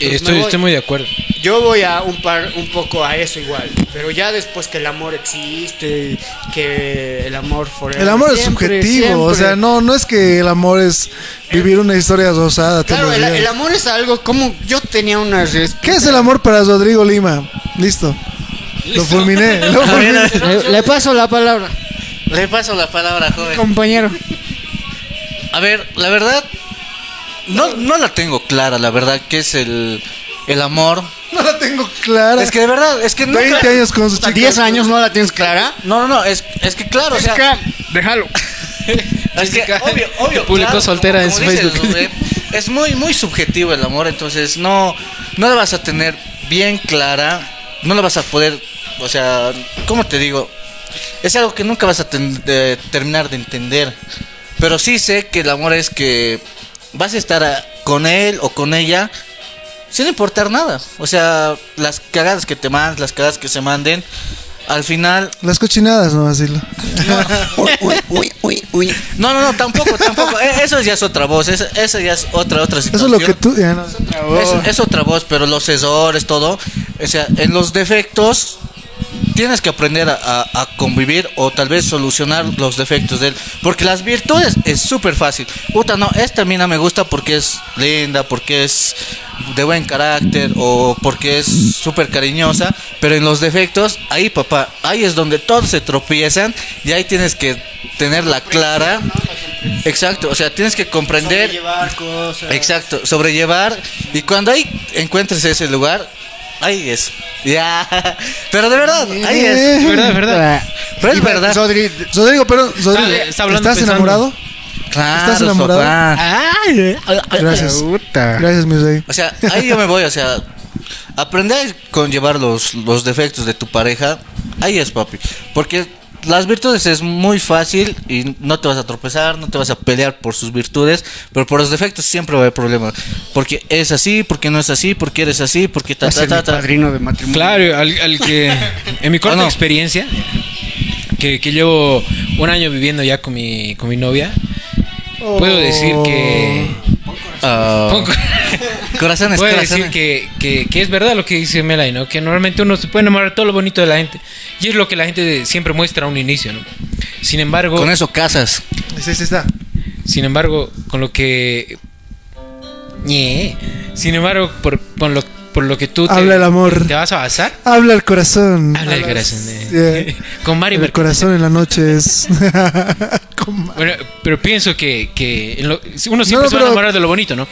Me Estoy, estoy muy de acuerdo. Yo voy a un par un poco a eso igual, pero ya después que el amor existe, que el amor forever, El amor es siempre, subjetivo, o sea, no, no es que el amor es vivir una historia rosada Claro, el, amor es algo como yo tenía una ¿Qué es el amor para Rodrigo Lima? Listo. Lo fulminé. lo (laughs) fulminé. Le, le paso la palabra, Le paso la palabra, joven. compañero. A ver, la verdad, no, no la tengo clara, la verdad, que es el, el amor. No la tengo clara. Es que de verdad, es que nunca- 20 años con su chica. 10 años no la tienes clara. No, no, no, es, es que claro, o sea, déjalo. (laughs) es que obvio, obvio. publicó claro, soltera en como su dices, Facebook. Es muy, muy subjetivo el amor, entonces no, no la vas a tener bien clara, no la vas a poder, o sea, ¿cómo te digo? Es algo que nunca vas a ten- de- terminar de entender. Pero sí sé que el amor es que vas a estar a- con él o con ella sin importar nada. O sea, las cagadas que te mandan, las cagadas que se manden, al final Las cochinadas, no decirlo. (laughs) Uy, uy, uy, uy. No, no, no, tampoco, tampoco. E- Eso ya es otra voz, eso, eso ya es otra, otra Eso situación. es lo que tú. ya no. Es, es otra voz, pero los errores, todo. O sea, en los defectos tienes que aprender a, a- a convivir o tal vez solucionar los defectos de él. Porque las virtudes es súper fácil. Puta, no, esta mina me gusta porque es linda, porque es de buen carácter o porque es súper cariñosa. Pero en los defectos, ahí papá, ahí es donde todos se tropiezan y ahí tienes que tenerla clara. Exacto, o sea, tienes que comprender. Llevar cosas. Exacto, sobrellevar. Y cuando ahí encuentres ese lugar, ahí es. Ya. (laughs) Pero de verdad, ahí es. Eh, verdad, es verdad. Pero es verdad. Rodri, Rodrigo, pero Rodrigo, Está- está hablando ¿estás pensando. enamorado? Claro, ¿Estás enamorado? papá. Gracias. puta. Gracias, mi rey. O sea, ahí yo me voy, o sea, aprender a conllevar los, los defectos de tu pareja, ahí es, papi. Porque las virtudes es muy fácil y no te vas a tropezar, no te vas a pelear por sus virtudes, pero por los defectos siempre va a haber problemas. Porque es así, porque no es así, porque eres así, porque ta, ta, ser ta, mi ta. padrino de matrimonio. Claro, al, al que en mi corta ¿O no? experiencia, que, que llevo un año viviendo ya con mi, con mi novia, puedo decir que... Ah, puedo corazones. decir que, que, que es verdad lo que dice Melanie, ¿no? Que normalmente uno se puede enamorar de todo lo bonito de la gente. Y es lo que la gente siempre muestra a un inicio, ¿no? Sin embargo... Con eso casas. Sí, sí, está. Sin embargo, con lo que. Ñe. Sin embargo, por, con lo, por lo que tú te, Habla el amor. te vas a basar. Habla el corazón. Habla el corazón. eh. Yeah. (laughs) Con Mario El Mercado. corazón en la noche es. (laughs) Con Bueno, pero pienso que, que en lo- uno No, siempre no, se va a enamorar de lo bonito, ¿no?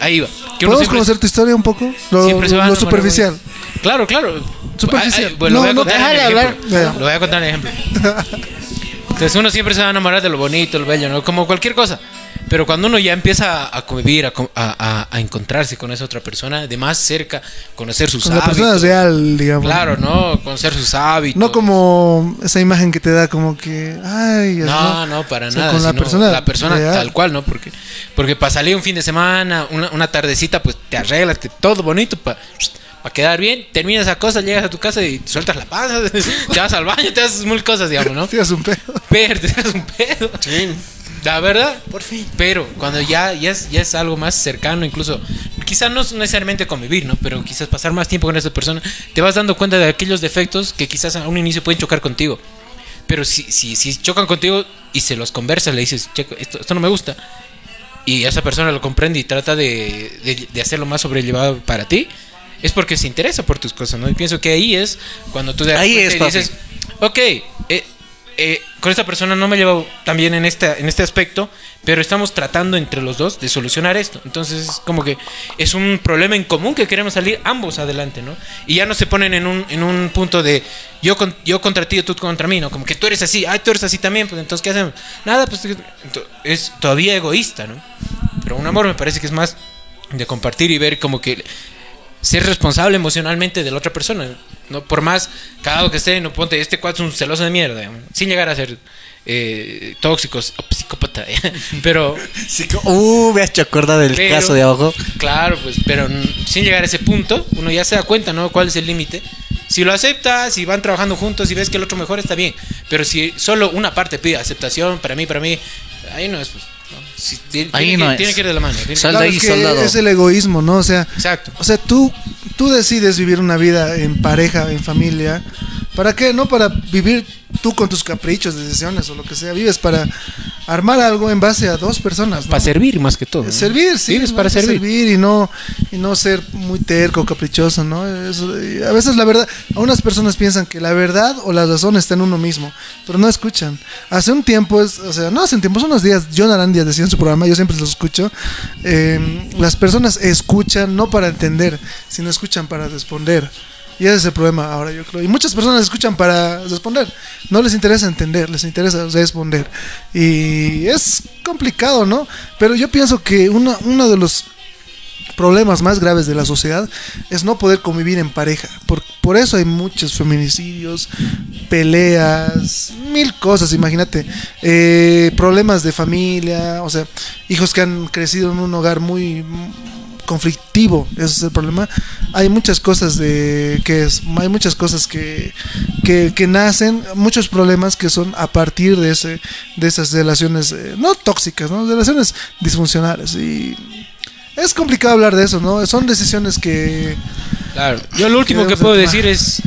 Ahí va. Que ¿Podemos siempre, conocer tu historia un poco? Lo, lo superficial. Claro, claro. Superficial. Ah, ah, bueno, lo voy a No, no, hablar. Lo voy a contar en ejemplo. (laughs) Entonces uno siempre se va a enamorar de lo bonito, lo bello, ¿no? Como cualquier cosa. Pero cuando uno ya empieza a convivir, a, co- a- a- encontrarse con esa otra persona, de más cerca, conocer sus Con la hábitos. persona real, digamos. Claro, ¿no? Conocer sus hábitos. No como esa imagen que te da como que. Ay, No, no, para O sea, nada. con la persona la persona real. tal cual, ¿no? Porque, porque para salir un fin de semana, una, una tardecita, pues te arreglas, te- todo bonito para quedar bien. Terminas esa cosa, llegas a tu casa y sueltas la panza, (laughs) te vas al baño, te haces mil cosas, digamos, ¿no? (laughs) Tiras un pedo. Pero te das un pedo. La verdad, por fin. Pero cuando ya, ya, es, ya es algo más cercano, incluso, quizás no es necesariamente convivir, ¿no? Pero quizás pasar más tiempo con esa persona, te vas dando cuenta de aquellos defectos que quizás a un inicio pueden chocar contigo. Pero si, si, si chocan contigo y se los conversas, le dices, "Checo, esto, esto no me gusta. Y esa persona lo comprende y trata de, de, de hacerlo más sobrellevado para ti. Es porque se interesa por tus cosas, ¿no? Y pienso que ahí es cuando tú das Ahí es, y papi. dices, ok, eh, eh, con esta persona no me llevo tan bien en, esta, en este aspecto, pero estamos tratando entre los dos de solucionar esto. Entonces, es como que es un problema en común que queremos salir ambos adelante, ¿no? Y ya no se ponen en un, en un punto de yo, con- yo contra ti o tú contra mí, ¿no? Como que tú eres así, ay, tú eres así también, pues entonces, ¿qué hacemos? Nada, pues es todavía egoísta, ¿no? Pero un amor me parece que es más de compartir y ver como que ser responsable emocionalmente de la otra persona. No por más cagado que esté, no ponte, este cuadro es un celoso de mierda, digamos, sin llegar a ser eh, tóxicos o psicópata. (laughs) pero Uh, me has hecho acordar del Pero- caso de abajo. claro, pues, pero sin llegar a ese punto, uno ya se da cuenta, ¿no? ¿Cuál es el límite? Si lo aceptas, si van trabajando juntos y ves que el otro mejor está bien. Pero si solo una parte pide aceptación, para mí, para mí, ahí no es. Pues, ¿no? Si- tiene, Ahí tiene no que, es. tiene que ir de la mano. Sal Claro, de ahí, es, que soldado. es el egoísmo, ¿no? O sea, Exacto. o sea, tú, tú decides vivir una vida en pareja, en familia. ¿Para qué? No para vivir tú con tus caprichos, decisiones o lo que sea. Vives para, armar algo en base a dos personas. ¿no? Para servir más que todo. ¿no? Servir, sí. Vives para servir. y no, y no ser muy terco, caprichoso, ¿no? Eso, a veces la verdad, algunas personas piensan que la verdad o la razón está en uno mismo, pero no escuchan. Hace un tiempo, es, o sea, no hace un tiempo, son unos días, John Arandia decía su programa, yo siempre los escucho, eh, las personas escuchan no para entender, sino escuchan para responder. Y ese es el problema ahora, yo creo. Y muchas personas escuchan para responder. No les interesa entender, les interesa responder. Y es complicado, ¿no? Pero yo pienso que una, uno de los problemas más graves de la sociedad es no poder convivir en pareja. Por, por eso hay muchos feminicidios, peleas, mil cosas, imagínate. Eh, problemas de familia, o sea, hijos que han crecido en un hogar muy conflictivo, ese es el problema. Hay muchas cosas de que hay muchas cosas que, que, que nacen, muchos problemas que son a partir de ese, de esas relaciones eh, no tóxicas, ¿no? relaciones disfuncionales y es complicado hablar de eso, ¿no? Son decisiones que Claro. Yo lo último que puedo de decir es: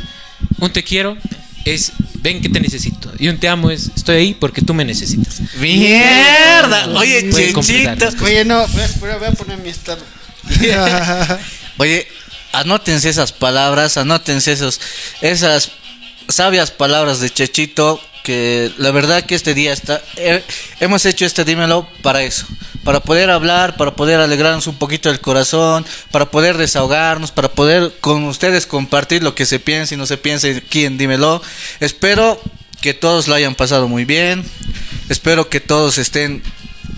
un te quiero es ven que te necesito. Y un te amo es estoy ahí porque tú me necesitas. ¡Mierda! Oye, cosas. Oye, no, voy a, espera, voy a poner mi estado. (laughs) Oye, anótense esas palabras, anótense esos, esas sabias palabras de Chechito. Que la verdad que este día está. eh, hemos hecho este dímelo para eso. Para poder hablar, para poder alegrarnos un poquito el corazón, para poder desahogarnos, para poder con ustedes compartir lo que se piensa y no se piensa aquí en Dímelo. Espero que todos lo hayan pasado muy bien. Espero que todos estén.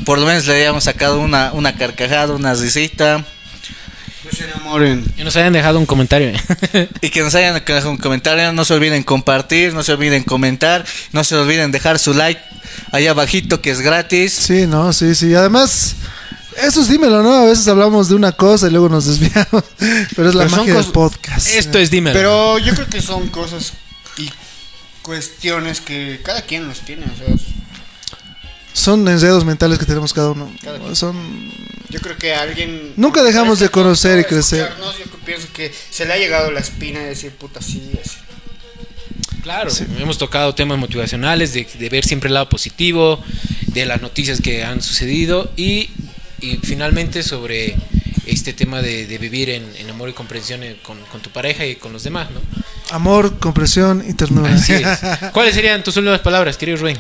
Por lo menos le hayamos sacado una, una carcajada, una risita. No se enamoren. Y nos hayan dejado un comentario. (laughs) Y que nos hayan dejado un comentario. No se olviden compartir, no se olviden comentar, no se olviden dejar su like allá abajito que es gratis. Sí, no, sí, sí. Además, eso es dímelo, ¿no? A veces hablamos de una cosa y luego nos desviamos. (laughs) Pero es la Pero magia del podcast. Esto es dime. Pero yo creo que son cosas y cuestiones que cada quien los tiene. O sea, Son enredos mentales que tenemos cada uno. Cada quien. Son yo creo que alguien. Nunca dejamos de conocer y crecer. Yo pienso que se le ha llegado la espina de decir puta sí, así. Claro, hemos tocado temas motivacionales, de, de ver siempre el lado positivo, de las noticias que han sucedido y, y finalmente sobre este tema de, de vivir en, en amor y comprensión eh, con, con tu pareja y con los demás, ¿no? amor, comprensión y ternura. Así es. (laughs) ¿Cuáles serían tus últimas palabras, querido Rubén?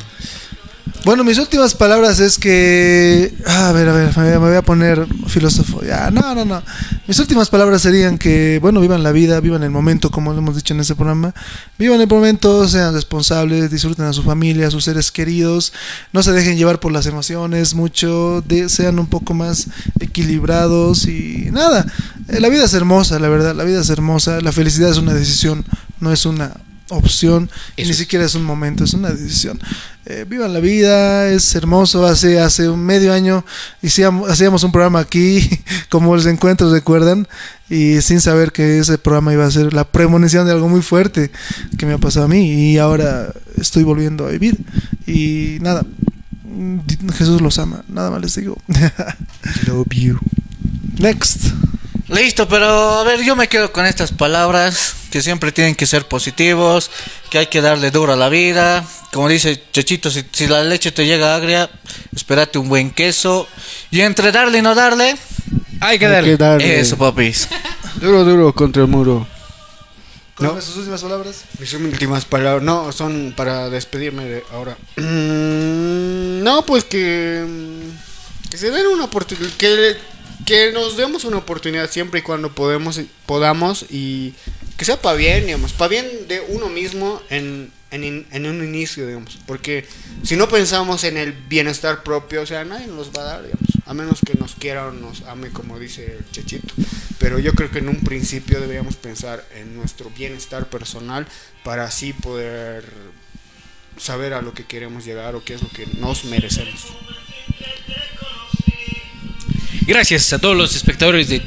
Bueno, mis últimas palabras es que. ah, a ver, a ver, me voy a- poner filósofo. Ya, no, no, no. Mis últimas palabras serían que, bueno, vivan la vida, vivan el momento, como lo hemos dicho en este programa. Vivan el momento, sean responsables, disfruten a su familia, a sus seres queridos. No se dejen llevar por las emociones mucho, sean un poco más equilibrados y nada. eh, la vida es hermosa, la verdad, la vida es hermosa. La felicidad es una decisión, no es una opción y ni es. siquiera es un momento, es una decisión. Eh, vivan la vida, es hermoso. Hace, hace un medio año hacíamos, hacíamos un programa aquí, (laughs) como los encuentros, recuerdan, y sin saber que ese programa iba a ser la premonición de algo muy fuerte que me ha pasado a mí, y ahora estoy volviendo a vivir. Y nada, mm, Jesús los ama, nada más les digo. (laughs) Love you. Next. Listo, pero a ver, yo me quedo con estas palabras que siempre tienen que ser positivos, que hay que darle duro a la vida. Como dice Chechito, si, si la leche te llega agria, espérate un buen queso. Y entre darle y no darle, Hay que Hay darle. que darle. eso, papis. Duro, duro contra el muro. ¿Cuáles No. son sus últimas palabras? Mis últimas palabras, no, son para despedirme de ahora. Mm, no, pues que, mm, que se den una oportunidad, que, que nos demos una oportunidad siempre y cuando podemos, podamos y que sea para bien, digamos, para bien de uno mismo en, en, en un inicio, digamos, porque si no pensamos en el bienestar propio, o sea, nadie nos va a dar, digamos, a menos que nos quiera o nos ame, como dice el Chechito. Pero yo creo que en un principio deberíamos pensar en nuestro bienestar personal para así poder saber a lo que queremos llegar o qué es lo que nos merecemos. Gracias a todos los espectadores de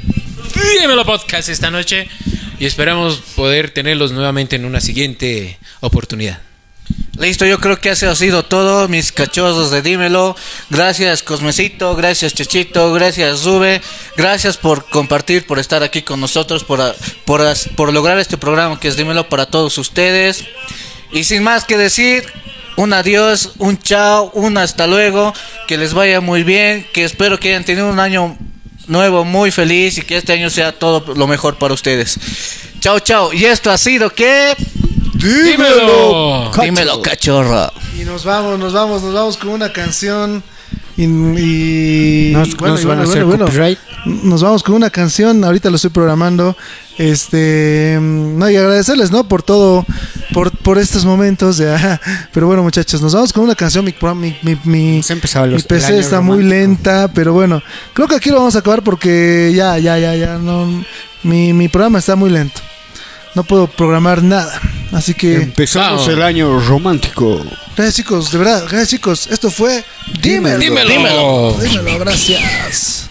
Dímelo Podcast esta noche y esperamos poder tenerlos nuevamente en una siguiente oportunidad. Listo, yo creo que eso ha sido todo, mis cachorros de Dímelo. Gracias, Cosmecito, gracias, Chechito, gracias, Zube. Gracias por compartir, por estar aquí con nosotros, por, por, por lograr este programa que es Dímelo para todos ustedes. Y sin más que decir, un adiós, un chao, un hasta luego, que les vaya muy bien, que espero que hayan tenido un año nuevo muy feliz y que este año sea todo lo mejor para ustedes. Chao, chao. Y esto ha sido que... Dímelo. Dímelo, cachorro. Y nos vamos, nos vamos, nos vamos con una canción. Y, y- Nos- nos van a hacer copyright. Nos vamos con una canción. Ahorita lo estoy programando. Este, mm, no y agradecerles, ¿no? Por todo, por, por estos momentos. de, (laughs) ah, pero bueno, muchachos, nos vamos con una canción. Mi, mi, mi, mi- mi PC está muy lenta, pero bueno, creo que aquí lo vamos a acabar porque ya, ya, ya, ya, no, mi, mi programa está muy lento. No puedo programar nada. Así que, Empezamos el año romántico. gracias chicos, de verdad, gracias chicos. Esto fue Dímelo. Dímelo. Dímelo. Dímelo, gracias.